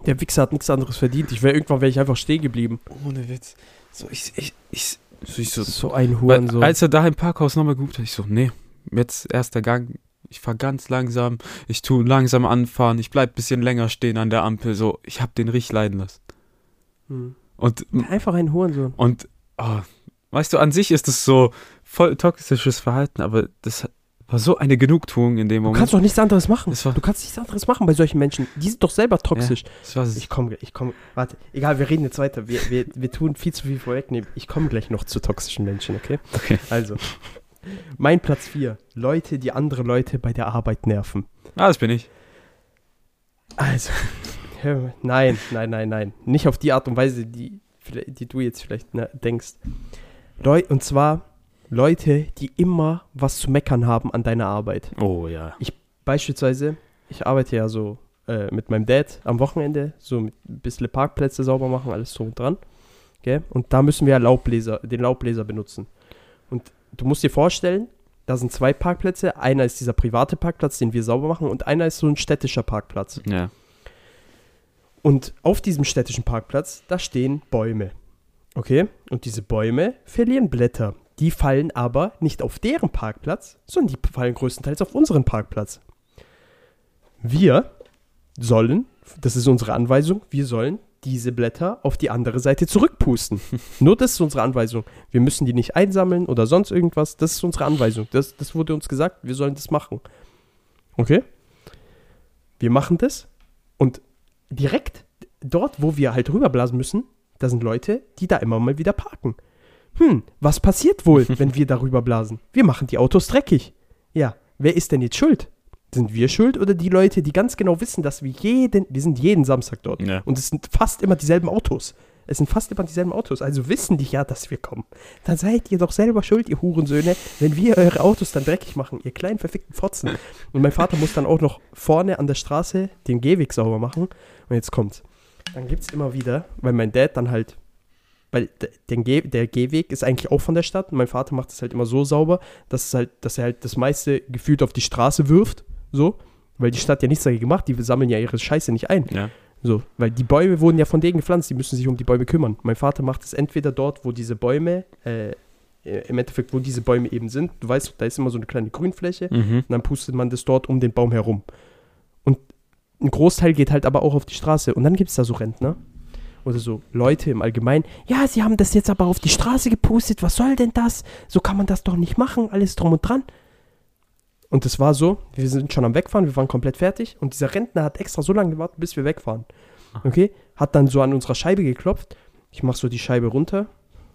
Der Wichser hat nichts anderes verdient. Ich wäre irgendwann wäre ich einfach stehen geblieben. Ohne Witz. So, ich, ich, ich, so, ich so, So ein Weil, Huren so. Als er da im Parkhaus nochmal gehupt hat, ich so, nee, jetzt erster Gang, ich fahr ganz langsam, ich tu langsam anfahren, ich bleib bisschen länger stehen an der Ampel, so, ich hab den richtig leiden lassen. Hm. Und, Einfach ein Hurensohn. und, oh, weißt du, an sich ist das so voll toxisches Verhalten, aber das war so eine Genugtuung in dem Du Moment. kannst doch nichts anderes machen. Du kannst nichts anderes machen bei solchen Menschen. Die sind doch selber toxisch. War, Ich komme, ich komme, warte, egal, wir reden jetzt weiter. Wir, wir, wir tun viel zu viel vorwegnehmen. Ich komme gleich noch zu toxischen Menschen, okay? Okay. Also, mein Platz 4. Leute, die andere Leute bei der Arbeit nerven. ah, das bin ich. Also, nein, nein, nein, nein. Nicht auf die Art und Weise, die, die du jetzt vielleicht ne, denkst. Leu und zwar Leute, die immer was zu meckern haben an deiner Arbeit. Oh ja. Beispielsweise, ich arbeite ja so äh, mit meinem Dad am Wochenende, so ein bisschen Parkplätze sauber machen, alles so dran. Gell? Und da müssen wir ja Laubbläser, den Laubbläser benutzen. Und du musst dir vorstellen, da sind zwei Parkplätze. Einer ist dieser private Parkplatz, den wir sauber machen, und einer ist so ein städtischer Parkplatz. Ja. Und auf diesem städtischen Parkplatz, da stehen Bäume. Okay? Und diese Bäume verlieren Blätter. Die fallen aber nicht auf deren Parkplatz, sondern die fallen größtenteils auf unseren Parkplatz. Wir sollen, das ist unsere Anweisung, wir sollen diese Blätter auf die andere Seite zurückpusten. Nur das ist unsere Anweisung. Wir müssen die nicht einsammeln oder sonst irgendwas. Das ist unsere Anweisung. Das, das wurde uns gesagt, wir sollen das machen. Okay? Wir machen das und direkt dort, wo wir halt rüberblasen müssen, da sind Leute, die da immer mal wieder parken. Hm, was passiert wohl, wenn wir darüber blasen? Wir machen die Autos dreckig. Ja, wer ist denn jetzt schuld? Sind wir schuld oder die Leute, die ganz genau wissen, dass wir jeden, wir sind jeden Samstag dort. Ja. Und es sind fast immer dieselben Autos. Es sind fast immer dieselben Autos. Also wissen die ja, dass wir kommen. Dann seid ihr doch selber schuld, ihr Hurensöhne, wenn wir eure Autos dann dreckig machen, ihr kleinen verfickten Fotzen. Und mein Vater muss dann auch noch vorne an der Straße den Gehweg sauber machen. Und jetzt kommt's. Dann gibt's immer wieder, weil mein Dad dann halt, weil den Geh, der Gehweg ist eigentlich auch von der Stadt. Und mein Vater macht es halt immer so sauber, dass, es halt, dass er halt das meiste gefühlt auf die Straße wirft. So. Weil die Stadt ja nichts dagegen macht. Die sammeln ja ihre Scheiße nicht ein. Ja. So, weil die Bäume wurden ja von denen gepflanzt, die müssen sich um die Bäume kümmern. Mein Vater macht es entweder dort, wo diese Bäume, äh, äh, im Endeffekt, wo diese Bäume eben sind. Du weißt, da ist immer so eine kleine Grünfläche Mhm. und dann pustet man das dort um den Baum herum. Und ein Großteil geht halt aber auch auf die Straße. Und dann gibt es da so Rentner. oder so Leute im Allgemeinen, ja, sie haben das jetzt aber auf die Straße gepostet, was soll denn das? So kann man das doch nicht machen, alles drum und dran. Und es war so, wir sind schon am Wegfahren, wir waren komplett fertig und dieser Rentner hat extra so lange gewartet, bis wir wegfahren. Okay? Hat dann so an unserer Scheibe geklopft. Ich mach so die Scheibe runter.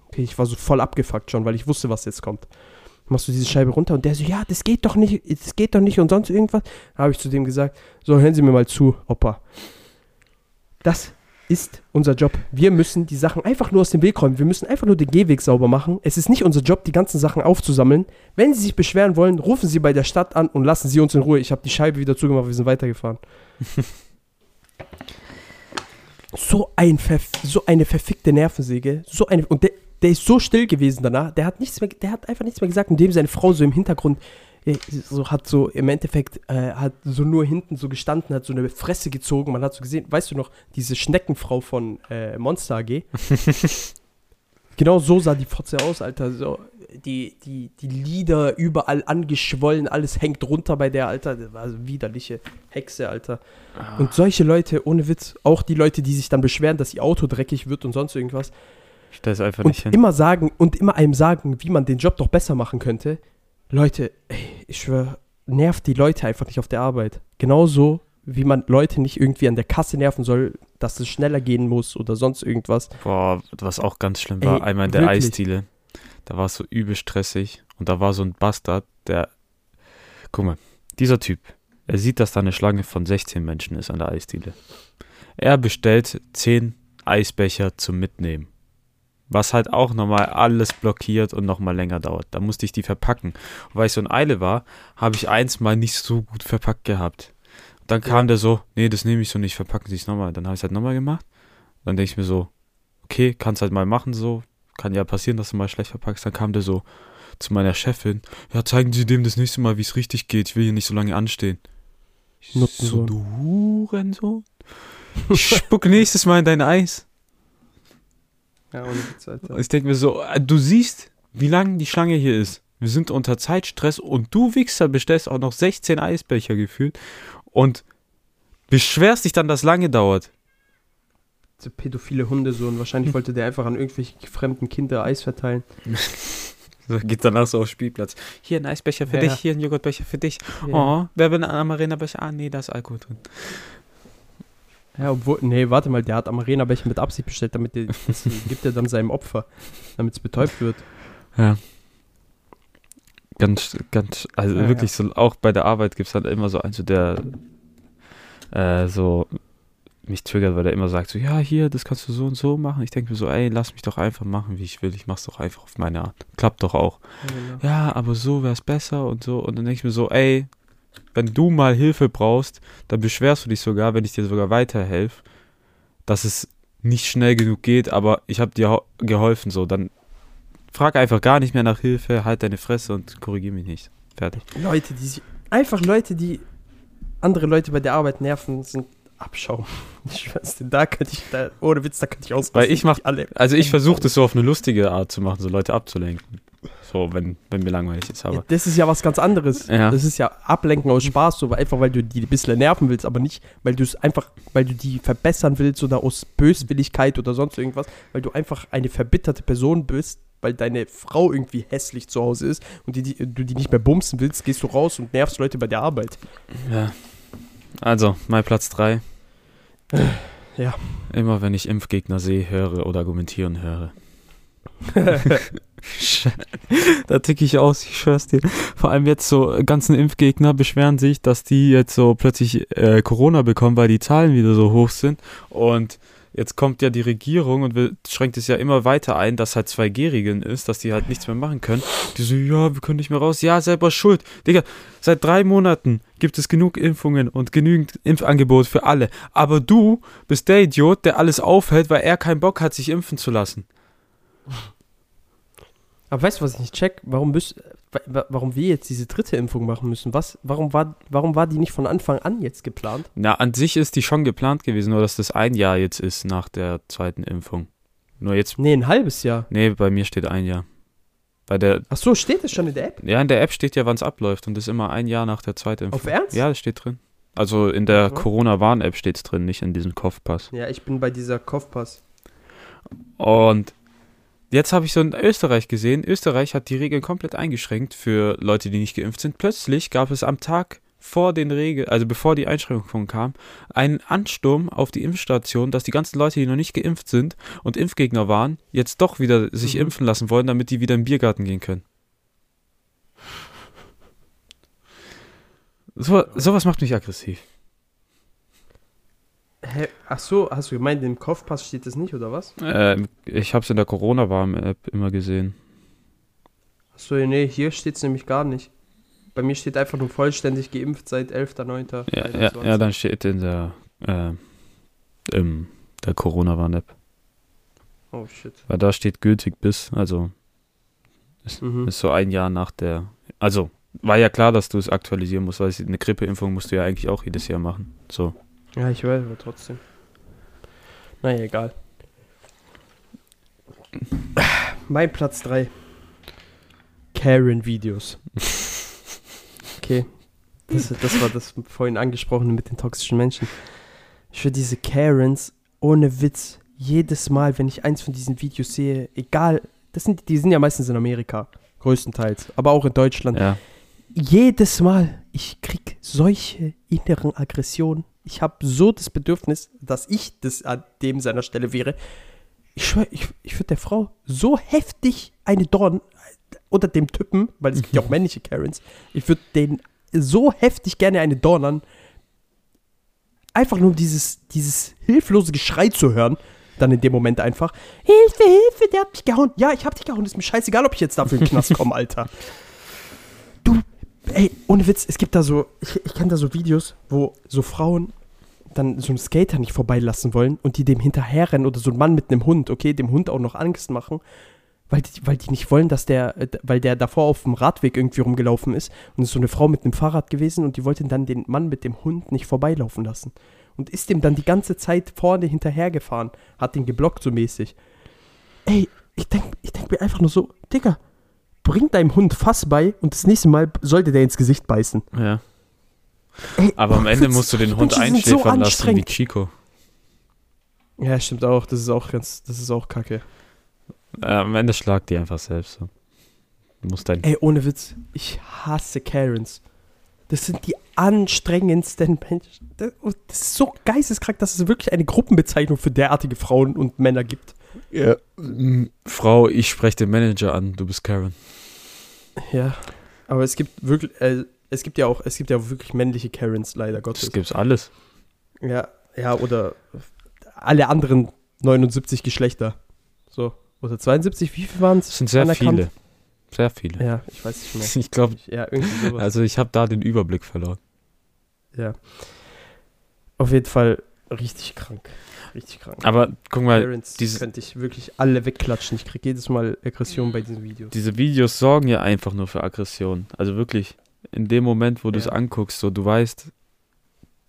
Okay, ich war so voll abgefuckt schon, weil ich wusste, was jetzt kommt. Machst du diese Scheibe runter und der so, ja, das geht doch nicht, das geht doch nicht und sonst irgendwas. Da habe ich zu dem gesagt, so hören Sie mir mal zu, Opa. Das ist unser Job. Wir müssen die Sachen einfach nur aus dem Weg räumen. Wir müssen einfach nur den Gehweg sauber machen. Es ist nicht unser Job, die ganzen Sachen aufzusammeln. Wenn Sie sich beschweren wollen, rufen Sie bei der Stadt an und lassen Sie uns in Ruhe. Ich habe die Scheibe wieder zugemacht, wir sind weitergefahren. so, ein Verf so eine verfickte Nervensäge. So eine, und der, der ist so still gewesen danach. Der hat nichts mehr, der hat einfach nichts mehr gesagt, indem seine Frau so im Hintergrund so hat so im Endeffekt äh, hat so nur hinten so gestanden, hat so eine Fresse gezogen. Man hat so gesehen, weißt du noch, diese Schneckenfrau von äh, Monster AG. genau so sah die Fotze aus, Alter. So, die, die, die Lieder überall angeschwollen, alles hängt runter bei der, Alter. Das war so widerliche Hexe, Alter. Und solche Leute, ohne Witz, auch die Leute, die sich dann beschweren, dass ihr Auto dreckig wird und sonst irgendwas. Stell es einfach Und nicht hin. immer sagen, und immer einem sagen, wie man den Job doch besser machen könnte. Leute, ey, ich schwöre, nervt die Leute einfach nicht auf der Arbeit. Genauso, wie man Leute nicht irgendwie an der Kasse nerven soll, dass es schneller gehen muss oder sonst irgendwas. Boah, was auch ganz schlimm war, Ey, einmal in der wirklich. Eisdiele. Da war es so übel stressig und da war so ein Bastard, der. Guck mal, dieser Typ, er sieht, dass da eine Schlange von 16 Menschen ist an der Eisdiele. Er bestellt 10 Eisbecher zum Mitnehmen. Was halt auch nochmal alles blockiert und nochmal länger dauert. Da musste ich die verpacken. Und weil ich so in Eile war, habe ich eins mal nicht so gut verpackt gehabt. Dann kam Ja. der so, nee, das nehme ich so nicht, verpacken Sie es nochmal. Dann habe ich es halt nochmal gemacht. Dann denke ich mir so, okay, kannst halt mal machen so. Kann ja passieren, dass du mal schlecht verpackst. Dann kam der so zu meiner Chefin, ja, zeigen Sie dem das nächste Mal, wie es richtig geht. Ich will hier nicht so lange anstehen. Ich so, du Hurensohn. Ich spuck nächstes Mal in dein Eis. Ja, ohne Witz, Alter. Ich denke mir so, äh, du siehst, wie lang die Schlange hier ist. Wir sind unter Zeitstress und du Wichser bestellst auch noch 16 Eisbecher gefühlt und beschwerst dich dann, dass lange dauert. So pädophile Hunde so und wahrscheinlich wollte der einfach an irgendwelche fremden Kinder Eis verteilen. So, Geht danach so aufs Spielplatz. Hier ein Eisbecher für Ja. dich, hier ein Joghurtbecher für dich. Ja. Oh, wer will einen Amarena-Becher? Ah, nee, da ist Alkohol drin. Ja, obwohl, nee, warte mal, der hat Amarena-Becher mit Absicht bestellt, damit der, das gibt er dann seinem Opfer, damit es betäubt wird. Ja. Ganz, ganz, also Ja, wirklich so, auch bei der Arbeit gibt es halt immer so einen, so der äh, so mich triggert, weil der immer sagt so, ja, hier, das kannst du so und so machen. Ich denke mir so, ey, lass mich doch einfach machen, wie ich will. Ich mach's doch einfach auf meine Art. Klappt doch auch. Ja, aber so wär's besser und so. Und dann denke ich mir so, ey, wenn du mal Hilfe brauchst, dann beschwerst du dich sogar, wenn ich dir sogar weiterhelfe, dass es nicht schnell genug geht, aber ich habe dir ho- geholfen, so. Dann frag einfach gar nicht mehr nach Hilfe, halt deine Fresse und korrigier mich nicht. Fertig. Leute, die sich, einfach Leute, die andere Leute bei der Arbeit nerven, sind Abschaum. Ich schwör's dir, da könnte ich, da, ohne Witz, da könnte ich ausrasten. Weil ich mach-. Also ich versuche das so auf eine lustige Art zu machen, so Leute abzulenken. So, wenn, wenn mir langweilig ist, Ja, aber. das ist ja was ganz anderes. Ja. Das ist ja Ablenken aus Spaß, so einfach weil du die ein bisschen nerven willst, aber nicht, weil du es einfach, weil du die verbessern willst oder aus Böswilligkeit oder sonst irgendwas, weil du einfach eine verbitterte Person bist, weil deine Frau irgendwie hässlich zu Hause ist und die, die, du die nicht mehr bumsen willst, gehst du raus und nervst Leute bei der Arbeit. Ja. Also, mein Platz 3. Ja. Immer wenn ich Impfgegner sehe, höre oder argumentieren höre. da ticke ich aus, ich schwör's dir. Vor allem jetzt so ganzen Impfgegner beschweren sich, dass die jetzt so plötzlich äh, Corona bekommen, weil die Zahlen wieder so hoch sind. Und jetzt kommt ja die Regierung und schränkt es ja immer weiter ein, dass halt 2G-Regeln ist, dass die halt nichts mehr machen können. Die so, ja, wir können nicht mehr raus. Ja, selber schuld. Digga, seit drei Monaten gibt es genug Impfungen und genügend Impfangebot für alle. Aber du bist der Idiot, der alles aufhält, weil er keinen Bock hat, sich impfen zu lassen. Aber weißt du, was ich nicht check? Warum, wa- warum wir jetzt diese dritte Impfung machen müssen? Was, warum, war, warum war die nicht von Anfang an jetzt geplant? Na, an sich ist die schon geplant gewesen, nur dass das ein Jahr jetzt ist nach der zweiten Impfung. Nur jetzt, Nee, ein halbes Jahr. nee, bei mir steht ein Jahr. Bei der, Ach so, steht es schon in der App? ja, in der App steht ja, wann es abläuft und das ist immer ein Jahr nach der zweiten Impfung. Auf Ernst? Ja, das steht drin. Also in der So. Corona-Warn-App steht es drin, nicht in diesem Kopfpass. Ja, ich bin bei dieser Kopfpass. Und jetzt habe ich so in Österreich gesehen, Österreich hat die Regeln komplett eingeschränkt für Leute, die nicht geimpft sind. Plötzlich gab es am Tag vor den Regeln, also bevor die Einschränkungen kamen, einen Ansturm auf die Impfstation, dass die ganzen Leute, die noch nicht geimpft sind und Impfgegner waren, jetzt doch wieder sich Mhm. impfen lassen wollen, damit die wieder im Biergarten gehen können. So, sowas macht mich aggressiv. Hä? Ach so, hast du gemeint, im Kopfpass steht das nicht, oder was? Ähm, ich habe es in der Corona-Warn-App immer gesehen. Ach so, nee, hier steht es nämlich gar nicht. Bei mir steht einfach nur vollständig geimpft seit 11.09. Ja, ja, ja, dann steht in der, äh, im, der Corona-Warn-App. Oh shit. Weil da steht gültig bis, also Mhm. ist so ein Jahr nach der. Also, war ja klar, dass du es aktualisieren musst, weil eine Grippeimpfung musst du ja eigentlich auch jedes Jahr machen. So. Ja, ich weiß, aber trotzdem. Naja, egal. Mein Platz 3. Karen-Videos. Okay. Das, das war das vorhin angesprochene mit den toxischen Menschen. Ich für diese Karens, ohne Witz, jedes Mal, wenn ich eins von diesen Videos sehe, egal, das sind, die sind ja meistens in Amerika, größtenteils, aber auch in Deutschland Ja. jedes Mal, ich krieg solche inneren Aggressionen. Ich habe so das Bedürfnis, dass ich das an dem seiner Stelle wäre. Ich schwöre, ich, ich würde der Frau so heftig eine Dorn oder dem Typen, weil es gibt ja auch männliche Karens, ich würde den so heftig gerne eine donnern. Einfach nur um dieses, dieses hilflose Geschrei zu hören. Dann in dem Moment einfach, Hilfe, Hilfe, der hat mich gehauen. Ja, ich hab dich gehauen. Ist mir scheißegal, ob ich jetzt dafür in den Knast komme, Alter. Du, ey, ohne Witz, es gibt da so, ich, ich kenne da so Videos, wo so Frauen dann so einen Skater nicht vorbeilassen wollen und die dem hinterherrennen oder so ein Mann mit einem Hund, okay, dem Hund auch noch Angst machen, weil die, weil die nicht wollen, dass der, äh, weil der davor auf dem Radweg irgendwie rumgelaufen ist und es ist so eine Frau mit einem Fahrrad gewesen und die wollte dann den Mann mit dem Hund nicht vorbeilaufen lassen und ist dem dann die ganze Zeit vorne hinterhergefahren, hat den geblockt so mäßig. Ey, ich denk, ich denk mir einfach nur so, Digga, bring deinem Hund Fass bei und das nächste Mal sollte der ins Gesicht beißen. Ja. Aber am Ende musst du den Hund Menschen sind so einschläfern lassen wie. Chico. Ja, stimmt auch. Das ist auch ganz, das ist auch kacke. Äh, am Ende schlag die einfach selbst. So. Du musst dein. Ey, ohne Witz, ich hasse Karens. Das sind die anstrengendsten Menschen. Das, oh, das ist so geisteskrank, dass es wirklich eine Gruppenbezeichnung für derartige Frauen und Männer gibt. Mm, Frau, ich spreche den Manager an, du bist Karen. Ja. Aber es gibt wirklich, äh, es gibt ja auch, es gibt ja wirklich männliche Karens, leider Gottes. Das gibt's alles. Ja, ja, oder alle anderen 79 Geschlechter. So. Oder 72, wie viel waren es? Das sind sehr viele. Sehr viele. Ja, ich weiß nicht mehr. Ich glaube, Ja, also ich habe da den Überblick verloren. Ja. Auf jeden Fall richtig krank. Richtig krank. Aber guck mal, Parents diese- könnte ich wirklich alle wegklatschen. Ich kriege jedes Mal Aggression bei diesen Videos. diese Videos sorgen ja einfach nur für Aggression. Also wirklich, in dem Moment, wo du es Ja. anguckst, so du weißt,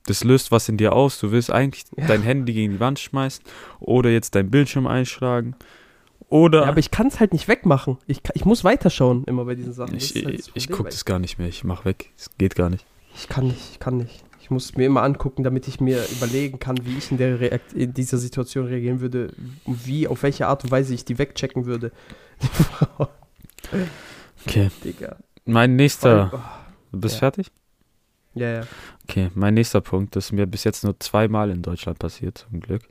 das löst was in dir aus. Du willst eigentlich Ja. dein Handy gegen die Wand schmeißen oder jetzt deinen Bildschirm einschlagen. Oder Ja, aber ich kann es halt nicht wegmachen. Ich, ich muss weiterschauen immer bei diesen Sachen. Ich, halt ich, gucke das gar nicht mehr. Ich mach weg. Es geht gar nicht. Ich kann nicht, ich kann nicht. Ich muss es mir immer angucken, damit ich mir überlegen kann, wie ich in, der Reakt in dieser Situation reagieren würde, wie, auf welche Art und Weise ich die wegchecken würde. Okay. Digga. Mein nächster. Du bist Ja. fertig? Ja, ja. Okay, mein nächster Punkt, das ist mir bis jetzt nur zweimal in Deutschland passiert, zum Glück.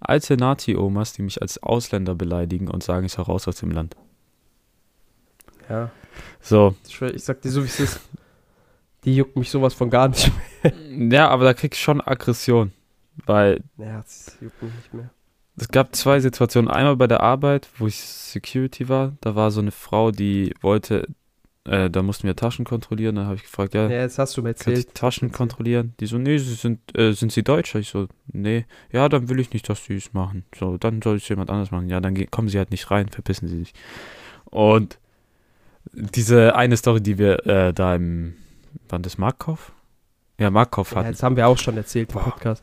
Alte Nazi-Omas, die mich als Ausländer beleidigen und sagen, ich soll raus aus dem Land. Ja. So, Ich, sag dir so, wie es ist. Die juckt mich sowas von gar nicht ja, aber da krieg ich schon Aggression, weil mehr. Ja, das juckt mich nicht mehr. es gab zwei Situationen. Einmal bei der Arbeit, wo ich Security war, da war so eine Frau, die wollte, äh, da mussten wir Taschen kontrollieren, da habe ich gefragt, ja, Ja, jetzt hast du mir Kann ich erzählt. Taschen kontrollieren? Die so, nee, sie sind, äh, sind sie Deutscher? Ich so, nee. Ja, dann will ich nicht, dass sie es machen. So, dann soll es jemand anders machen. Ja, dann kommen sie halt nicht rein, verpissen sie sich. Und diese eine Story, die wir äh, da im, wann das Marktkauf? Ja, Ja, hatten. jetzt haben wir auch schon erzählt im Boah. Podcast.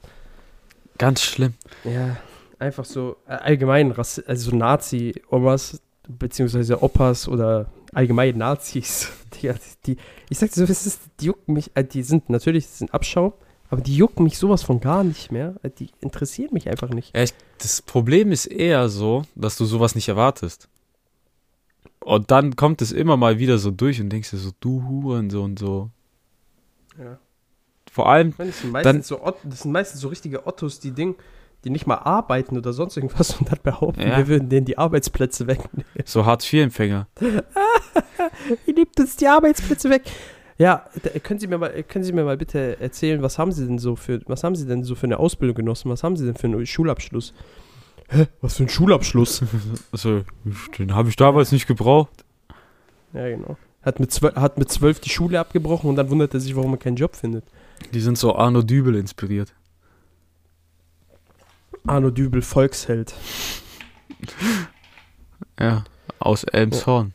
Ganz schlimm. Ja, einfach so äh, allgemein, also so Nazi-Omas, beziehungsweise Opas oder allgemein Nazis. Die, die, ich sag dir so, es ist, die jucken mich, äh, die sind natürlich, sind Abschau, Aber die jucken mich sowas von gar nicht mehr. Äh, Die interessieren mich einfach nicht. Ja, ich, das Problem ist eher so, dass du sowas nicht erwartest. Und dann kommt es immer mal wieder so durch und denkst dir so, du Huren, so und so. Ja. Vor allem, Ich meine, das, sind Dann- so, das sind meistens so richtige Ottos, die Ding, die nicht mal arbeiten oder sonst irgendwas und dann behaupten, Ja. wir würden denen die Arbeitsplätze wegnehmen. so Hartz-IV-Empfänger. Ihr nehmt uns die Arbeitsplätze weg. Ja, können Sie mir mal, können Sie mir mal bitte erzählen, was haben Sie denn so für, was haben Sie denn so für eine Ausbildung genossen? Was haben Sie denn für einen Schulabschluss? Hä? Was für ein Schulabschluss? Also, den habe ich damals nicht gebraucht. ja, genau. Hat mit, zwölf, hat mit zwölf die Schule abgebrochen und dann wundert er sich, warum er keinen Job findet. Die sind so Arno Dübel inspiriert. Arno Dübel, Volksheld. Ja, aus Elmshorn.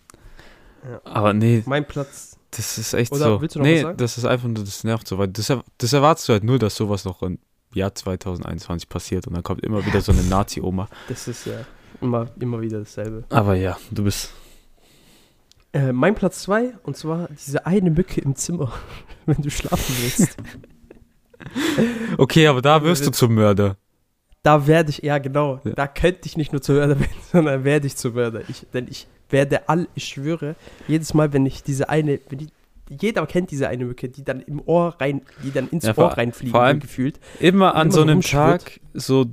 Ja. Aber nee, Mein Platz. das ist echt Oder so. willst du noch nee, das ist einfach nur, das nervt so, weil das, das erwartest du halt nur, dass sowas noch im Jahr 2021 passiert und dann kommt immer wieder so eine Nazi-Oma. Das ist ja immer, immer wieder dasselbe. Aber ja, du bist. Äh, mein Platz zwei und zwar diese eine Mücke im Zimmer, wenn du schlafen willst. Okay, aber da wirst du zum Mörder. Da werde ich, ja genau, Ja. da könnte ich nicht nur zu Mörder werden, sondern werde ich zu Mörder. Ich, denn ich werde all, ich schwöre, jedes Mal, wenn ich diese eine, wenn die, jeder kennt diese eine Mücke, die dann im Ohr rein, die dann ins Ja, Ohr reinfliegen, vor allem- gefühlt. Immer an Immer so so einem rumschwirrt. Tag, so,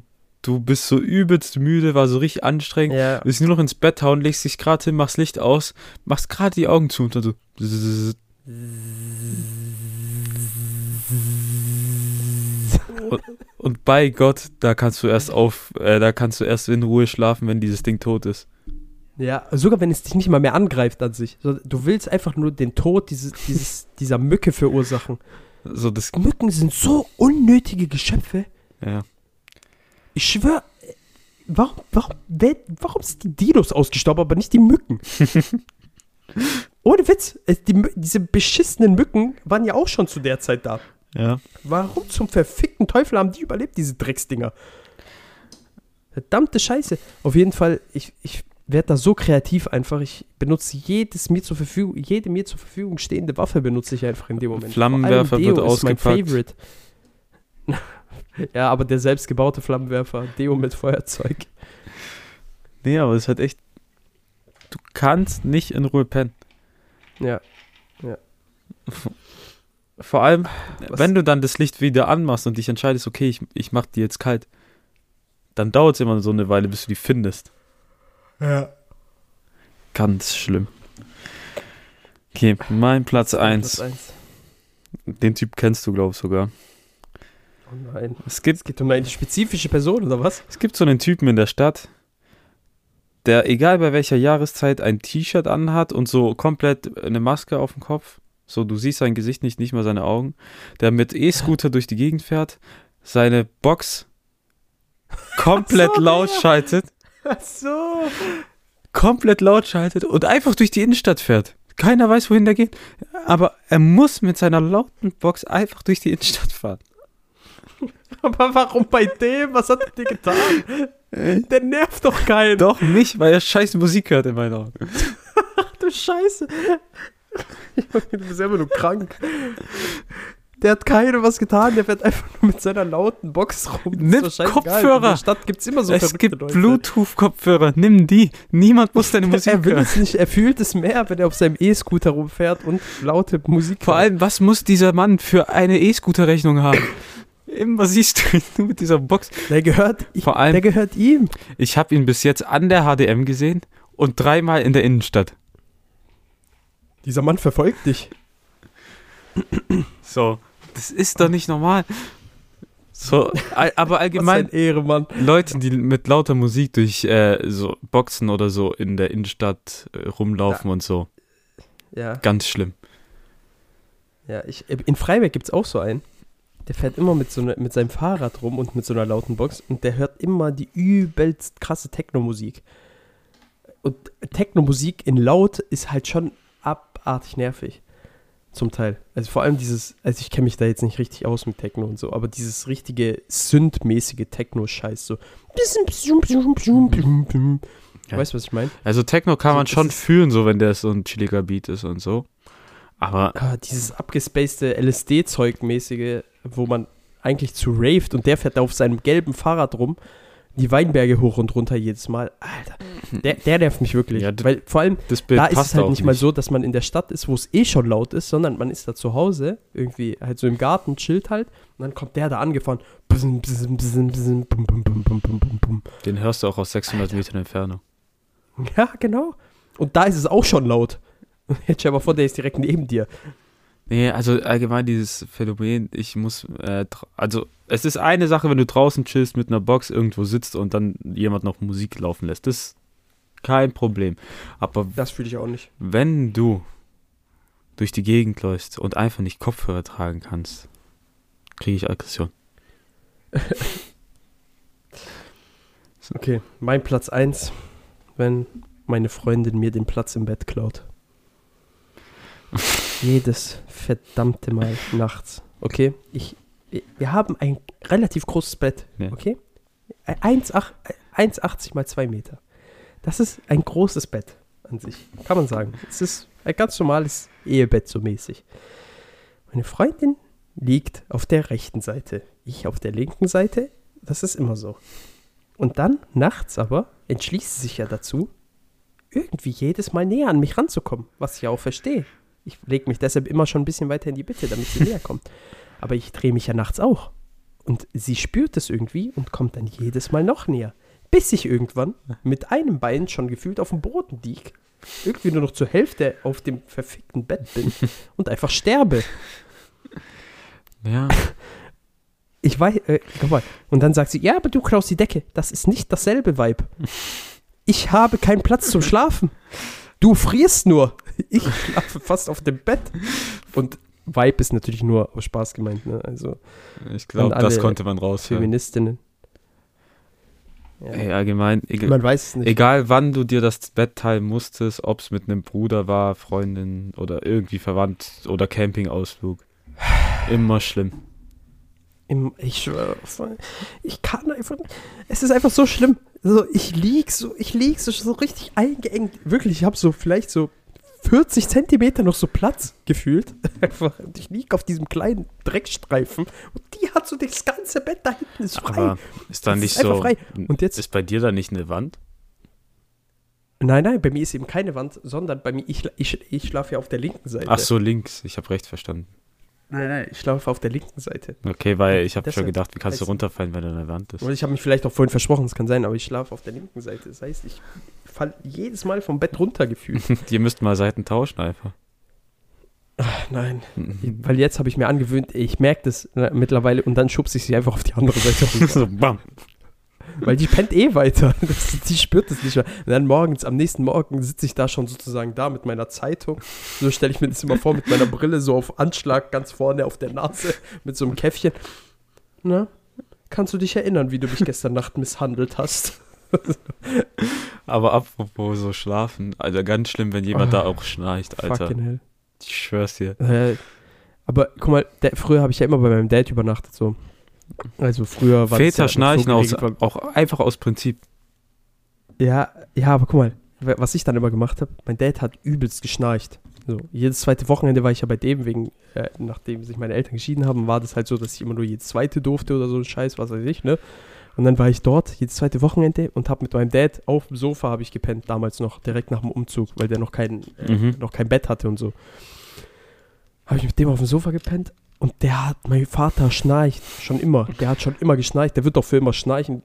du bist so übelst müde, war so richtig anstrengend. Ja, Willst nur noch ins Bett hauen, legst dich gerade hin, machst Licht aus, machst gerade die Augen zu und dann so. Und, bei Gott, da kannst du erst auf, äh, da kannst du erst in Ruhe schlafen, wenn dieses Ding tot ist. ja, sogar wenn es dich nicht mal mehr angreift an sich. Du willst einfach nur den Tod dieses, dieses, dieser Mücke verursachen. So das, Mücken sind so unnötige Geschöpfe. ja. Ich schwöre, warum, warum, wer, warum sind die Dinos ausgestorben, aber nicht die Mücken? Ohne Witz, die, diese beschissenen Mücken waren ja auch schon zu der Zeit da. Ja. Warum zum verfickten Teufel haben die überlebt, diese Drecksdinger? Verdammte Scheiße. Auf jeden Fall, ich, ich werde da so kreativ einfach. Ich benutze jedes mir zur Verfügung, jede mir zur Verfügung stehende Waffe benutze ich einfach in dem Moment. Flammenwerfer wird ist mein ausgepackt. Favorite. ja, aber der selbstgebaute Flammenwerfer, Deo mit Feuerzeug. Nee, aber es ist halt echt. Du kannst nicht in Ruhe pennen. Ja. Vor allem, Was- wenn du dann das Licht wieder anmachst und dich entscheidest, okay, ich, ich mach die jetzt kalt, dann dauert es immer so eine Weile, bis du die findest. Ja. Ganz schlimm. Okay, mein Platz 1. eins. Den Typ kennst du, glaub ich, sogar. Oh nein. Es gibt, Es geht um eine spezifische Person, oder was? es gibt so einen Typen in der Stadt, der, egal bei welcher Jahreszeit, ein T-Shirt anhat und so komplett eine Maske auf dem Kopf. So, du siehst sein Gesicht nicht, nicht mal seine Augen. Der mit E-Scooter durch die Gegend fährt, seine Box komplett So, laut schaltet, Ach so. komplett laut schaltet und einfach durch die Innenstadt fährt. Keiner weiß, wohin der geht. Aber er muss mit seiner lauten Box einfach durch die Innenstadt fahren. Aber warum bei dem? Was hat er dir getan? Der nervt doch keinen. Doch nicht, weil er scheiß Musik hört in meinen Augen. Ach du Scheiße. Du bist einfach nur krank. Der hat keinem was getan, der fährt einfach nur mit seiner lauten Box rum. Nimm. Kopfhörer. In der Stadt gibt es immer so es gibt. Bluetooth-Kopfhörer, nimm die. Niemand muss deine Musik Er will hören. es nicht, er fühlt es mehr, wenn er auf seinem E-Scooter rumfährt und laute Musik Vor hört. allem, was muss dieser Mann für eine E-Scooter-Rechnung haben? Immer siehst du ihn nur mit dieser Box. Der gehört, Vor allem- der gehört ihm. Ich habe ihn bis jetzt an der HDM gesehen und dreimal in der Innenstadt. Dieser Mann verfolgt dich. So, das ist doch nicht normal. So, aber allgemein ein Ehremann. Leute, die mit lauter Musik durch äh, so Boxen oder so in der Innenstadt äh, rumlaufen und so. Ja, Ganz schlimm. ja ich, in Freiberg gibt es auch so einen. Der fährt immer mit, so ne, mit seinem Fahrrad rum und mit so einer lauten Box und der hört immer die übelst krasse Techno-Musik. Und Techno-Musik in laut ist halt schon abartig nervig. Zum Teil. Also vor allem dieses, also ich kenne mich da jetzt nicht richtig aus mit Techno und so, aber dieses richtige Synth-mäßige Techno-Scheiß, so. Ja. Weißt du, was ich meine? Also Techno kann So, man schon fühlen, so wenn der so ein chilliger Beat ist und so. Aber Ah, dieses abgespacede LSD-Zeug-mäßige, wo man eigentlich zu raved und der fährt da auf seinem gelben Fahrrad rum, die Weinberge hoch und runter jedes Mal. Alter, der, der nervt mich wirklich. Ja, weil vor allem, Das Bild da ist es halt nicht mal so, dass man in der Stadt ist, wo es eh schon laut ist, sondern man ist da zu Hause, irgendwie halt so im Garten, chillt halt, und dann kommt der da angefahren. Den hörst du auch aus 600 Metern Entfernung. Ja, genau. Und da ist es auch schon laut. Jetzt stell mal vor, der ist direkt neben dir. Nee, also allgemein dieses Phänomen, ich muss, äh, also es ist eine Sache, wenn du draußen chillst mit einer Box irgendwo sitzt und dann jemand noch Musik laufen lässt. Das ist kein Problem. Aber Das fühle ich auch nicht. wenn du durch die Gegend läufst und einfach nicht Kopfhörer tragen kannst, kriege ich Aggression. Okay, mein Platz 1, wenn meine Freundin mir den Platz im Bett klaut. Jedes verdammte Mal nachts. Okay, ich, wir haben ein relativ großes Bett. Okay, 1,8 1,80 mal 2 Meter. Das ist ein großes Bett an sich, kann man sagen. Es ist ein ganz normales Ehebett so mäßig. Meine Freundin liegt auf der rechten Seite, ich auf der linken Seite. Das ist immer so. Und dann, nachts aber, entschließt sie sich ja dazu, irgendwie jedes Mal näher an mich ranzukommen, was ich auch verstehe. Ich lege mich deshalb immer schon ein bisschen weiter in die Bitte, damit sie näher kommt. Aber ich drehe mich ja nachts auch. Und sie spürt es irgendwie und kommt dann jedes Mal noch näher. Bis ich irgendwann mit einem Bein schon gefühlt auf dem Boden lieg, irgendwie nur noch zur Hälfte auf dem verfickten Bett bin und einfach sterbe. Ja, Ich weiß, äh, guck mal. Und dann sagt sie, ja, aber du klaust die Decke. Das ist nicht dasselbe Vibe. Ich habe keinen Platz zum Schlafen. Du frierst nur. Ich schlafe fast auf dem Bett. Und Vibe ist natürlich nur aus Spaß gemeint, ne? Also ich glaube, das konnte man raushören. Feministinnen. Ja. Ey, allgemein, egal, Man weiß es nicht. egal wann du dir das Bett teilen musstest, ob es mit einem Bruder war, Freundin oder irgendwie verwandt oder Campingausflug. Immer schlimm. Im, ich schwöre, ich kann einfach, es ist einfach so schlimm. So, ich lieg so, ich lieg so, so richtig eingeengt. Wirklich, ich habe so vielleicht so 40 Zentimeter noch so Platz gefühlt. Einfach, ich lieg auf diesem kleinen Dreckstreifen und die hat so das ganze Bett da hinten ist frei. Aber ist da nicht ist so. frei. Und jetzt- ist bei dir da nicht eine Wand? nein, nein, bei mir ist eben keine Wand, sondern bei mir, ich, ich, ich schlafe ja auf der linken Seite. Ach so, links. Ich habe recht verstanden. Nein, nein, ich schlafe auf der linken Seite. Okay, weil ich habe schon gedacht, wie kannst du runterfallen, wenn an der Wand bist? Und ich habe mich vielleicht auch vorhin versprochen, es kann sein, aber ich schlafe auf der linken Seite. Das heißt, ich falle jedes Mal vom Bett runter gefühlt. Ihr müsst mal Seiten tauschen einfach. Nein. Weil jetzt habe ich mir angewöhnt, ich merke das äh, mittlerweile und dann schubse ich sie einfach auf die andere Seite so, bam. Weil die pennt eh weiter. Das, die spürt es nicht mehr. Und dann morgens, am nächsten Morgen sitze ich da schon sozusagen da mit meiner Zeitung. So stelle ich mir das immer vor, mit meiner Brille so auf Anschlag ganz vorne auf der Nase, mit so einem Käffchen. Na, kannst du dich erinnern, wie du mich gestern Nacht misshandelt hast? Aber apropos so schlafen, Alter, ganz schlimm, wenn jemand da auch schnarcht, Alter. Fucking hell. Ich schwör's dir. Äh, aber guck mal, der, früher habe ich ja immer bei meinem Dad übernachtet, so. Also früher war Väter ja schnarchen so aus, auch einfach aus Prinzip. Ja, ja, aber guck mal, wa- was ich dann immer gemacht habe, mein Dad hat übelst geschnarcht. So, jedes zweite Wochenende war ich ja bei dem, wegen, äh, nachdem sich meine Eltern geschieden haben, war das halt so, dass ich immer nur jedes zweite durfte oder so ein Scheiß, was weiß ich, ne? Und dann war ich dort, jedes zweite Wochenende und habe mit meinem Dad auf dem Sofa habe ich gepennt, damals noch, direkt nach dem Umzug, weil der noch kein, äh, Mhm. noch kein Bett hatte und so. Habe ich mit dem auf dem Sofa gepennt und der hat, mein Vater schnarcht schon immer. Der hat schon immer geschnarcht, der wird doch für immer schnarchen.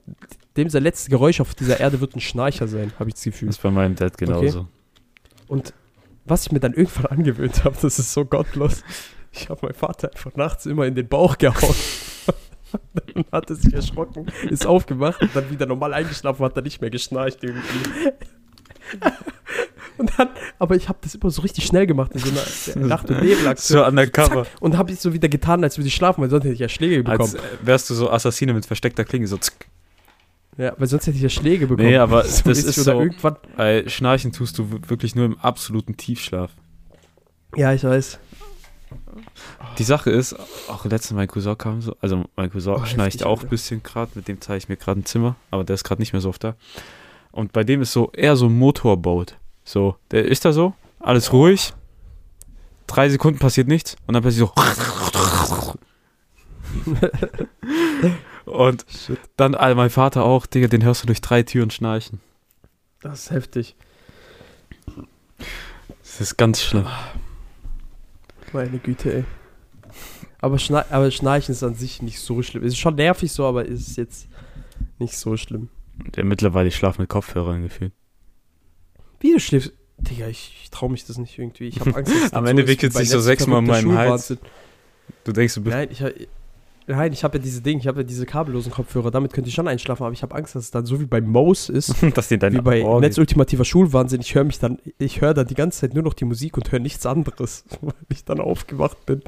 Dem sein letztes Geräusch auf dieser Erde wird ein Schnarcher sein, habe ich das Gefühl. Das ist bei meinem Dad genauso. Und was ich mir dann irgendwann angewöhnt habe, das ist so gottlos. Ich habe meinen Vater einfach nachts immer in den Bauch gehauen. dann hat er sich erschrocken, ist aufgewacht und dann wieder normal eingeschlafen, hat er nicht mehr geschnarcht irgendwie. Und dann, aber ich habe das immer so richtig schnell gemacht in so einer Nacht- und Nebelaktion. So undercover. Zack, und habe ich so wieder getan, als würde ich schlafen, weil sonst hätte ich ja Schläge bekommen. Als äh, wärst du so Assassine mit versteckter Klinge, so zick. ja, weil sonst hätte ich ja Schläge bekommen. Nee, aber das mäßig ist so- irgendwann. Weil Schnarchen tust du wirklich nur im absoluten Tiefschlaf. Ja, ich weiß. Die Sache ist, auch letztens mein Cousin kam so, also mein Cousin Oh, schnarcht auch ein bisschen gerade, mit dem zeige ich mir gerade ein Zimmer, aber der ist gerade nicht mehr so oft da. Und bei dem ist so eher so ein Motorboot. So, der ist da so, alles ruhig, drei Sekunden passiert nichts und dann passiert so. Und Shit. dann all mein Vater auch, Digga, den hörst du durch drei Türen schnarchen. Das ist heftig. Das ist ganz schlimm. Meine Güte, ey. Aber, Schna aber Schnarchen ist an sich nicht so schlimm. Es ist schon nervig so, aber es ist jetzt nicht so schlimm. Der mittlerweile ich schlaf mit Kopfhörern gefühlt. Wie du schläfst. Digga, ich, ich trau mich das nicht irgendwie. Ich habe Angst, Am Ende wickelt sich so sechsmal in meinem Hals. Du denkst, du bist. Nein, ich, nein, ich habe ja diese Ding, ich habe ja diese kabellosen Kopfhörer. Damit könnte ich schon einschlafen, aber ich habe Angst, dass es dann so wie bei Mose ist. dass dir dein wie bei Ohr Netz ultimativer Schulwahnsinn. Ich höre mich dann, ich höre dann die ganze Zeit nur noch die Musik und höre nichts anderes, weil ich dann aufgewacht bin.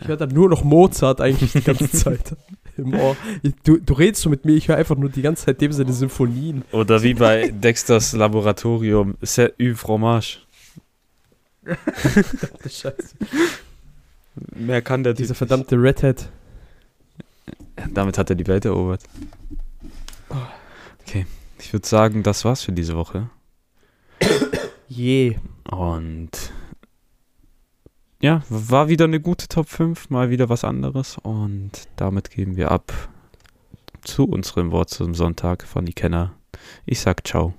Ich höre dann nur noch Mozart eigentlich die ganze Zeit im Ohr. Du, du redest so mit mir, ich höre einfach nur die ganze Zeit dem Sinne Symphonien. Oder wie bei Dexters Laboratorium, C'est une fromage. Scheiße. Mehr kann der Dieser Typ verdammte Redhead. nicht. Damit hat er die Welt erobert. Okay, ich würde sagen, das war's für diese Woche. Je. Und ja, war wieder eine gute Top 5, mal wieder was anderes. Und damit geben wir ab zu unserem Wort zum Sonntag von die Kenner. Ich sag ciao.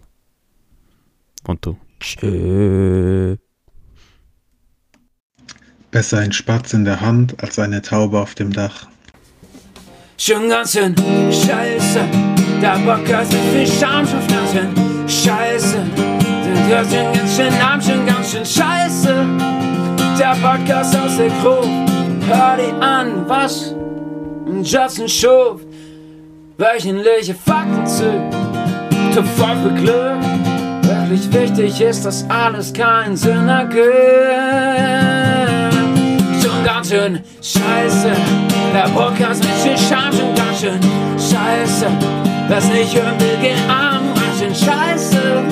Und du. Tschö. Besser ein Spatz in der Hand als eine Taube auf dem Dach. Schon ganz schön scheiße, der Bock hat mit viel Scham schon ganz schön scheiße. Der hört schon ganz schön Namen, schon ganz schön scheiße. Der Podcast aus der Crew, hör die an, was Justin Schuf. Wöchentliche Fakten zu, voll für Glück. Wirklich wichtig ist, dass alles keinen Sinn ergibt ganz schön scheiße. Der Podcast mit viel Scham schon ganz schön scheiße. Wer's nicht hören will, geh arm, ganz schön scheiße.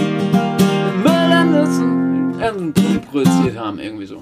Müll an Nutzen, produziert haben, irgendwie so.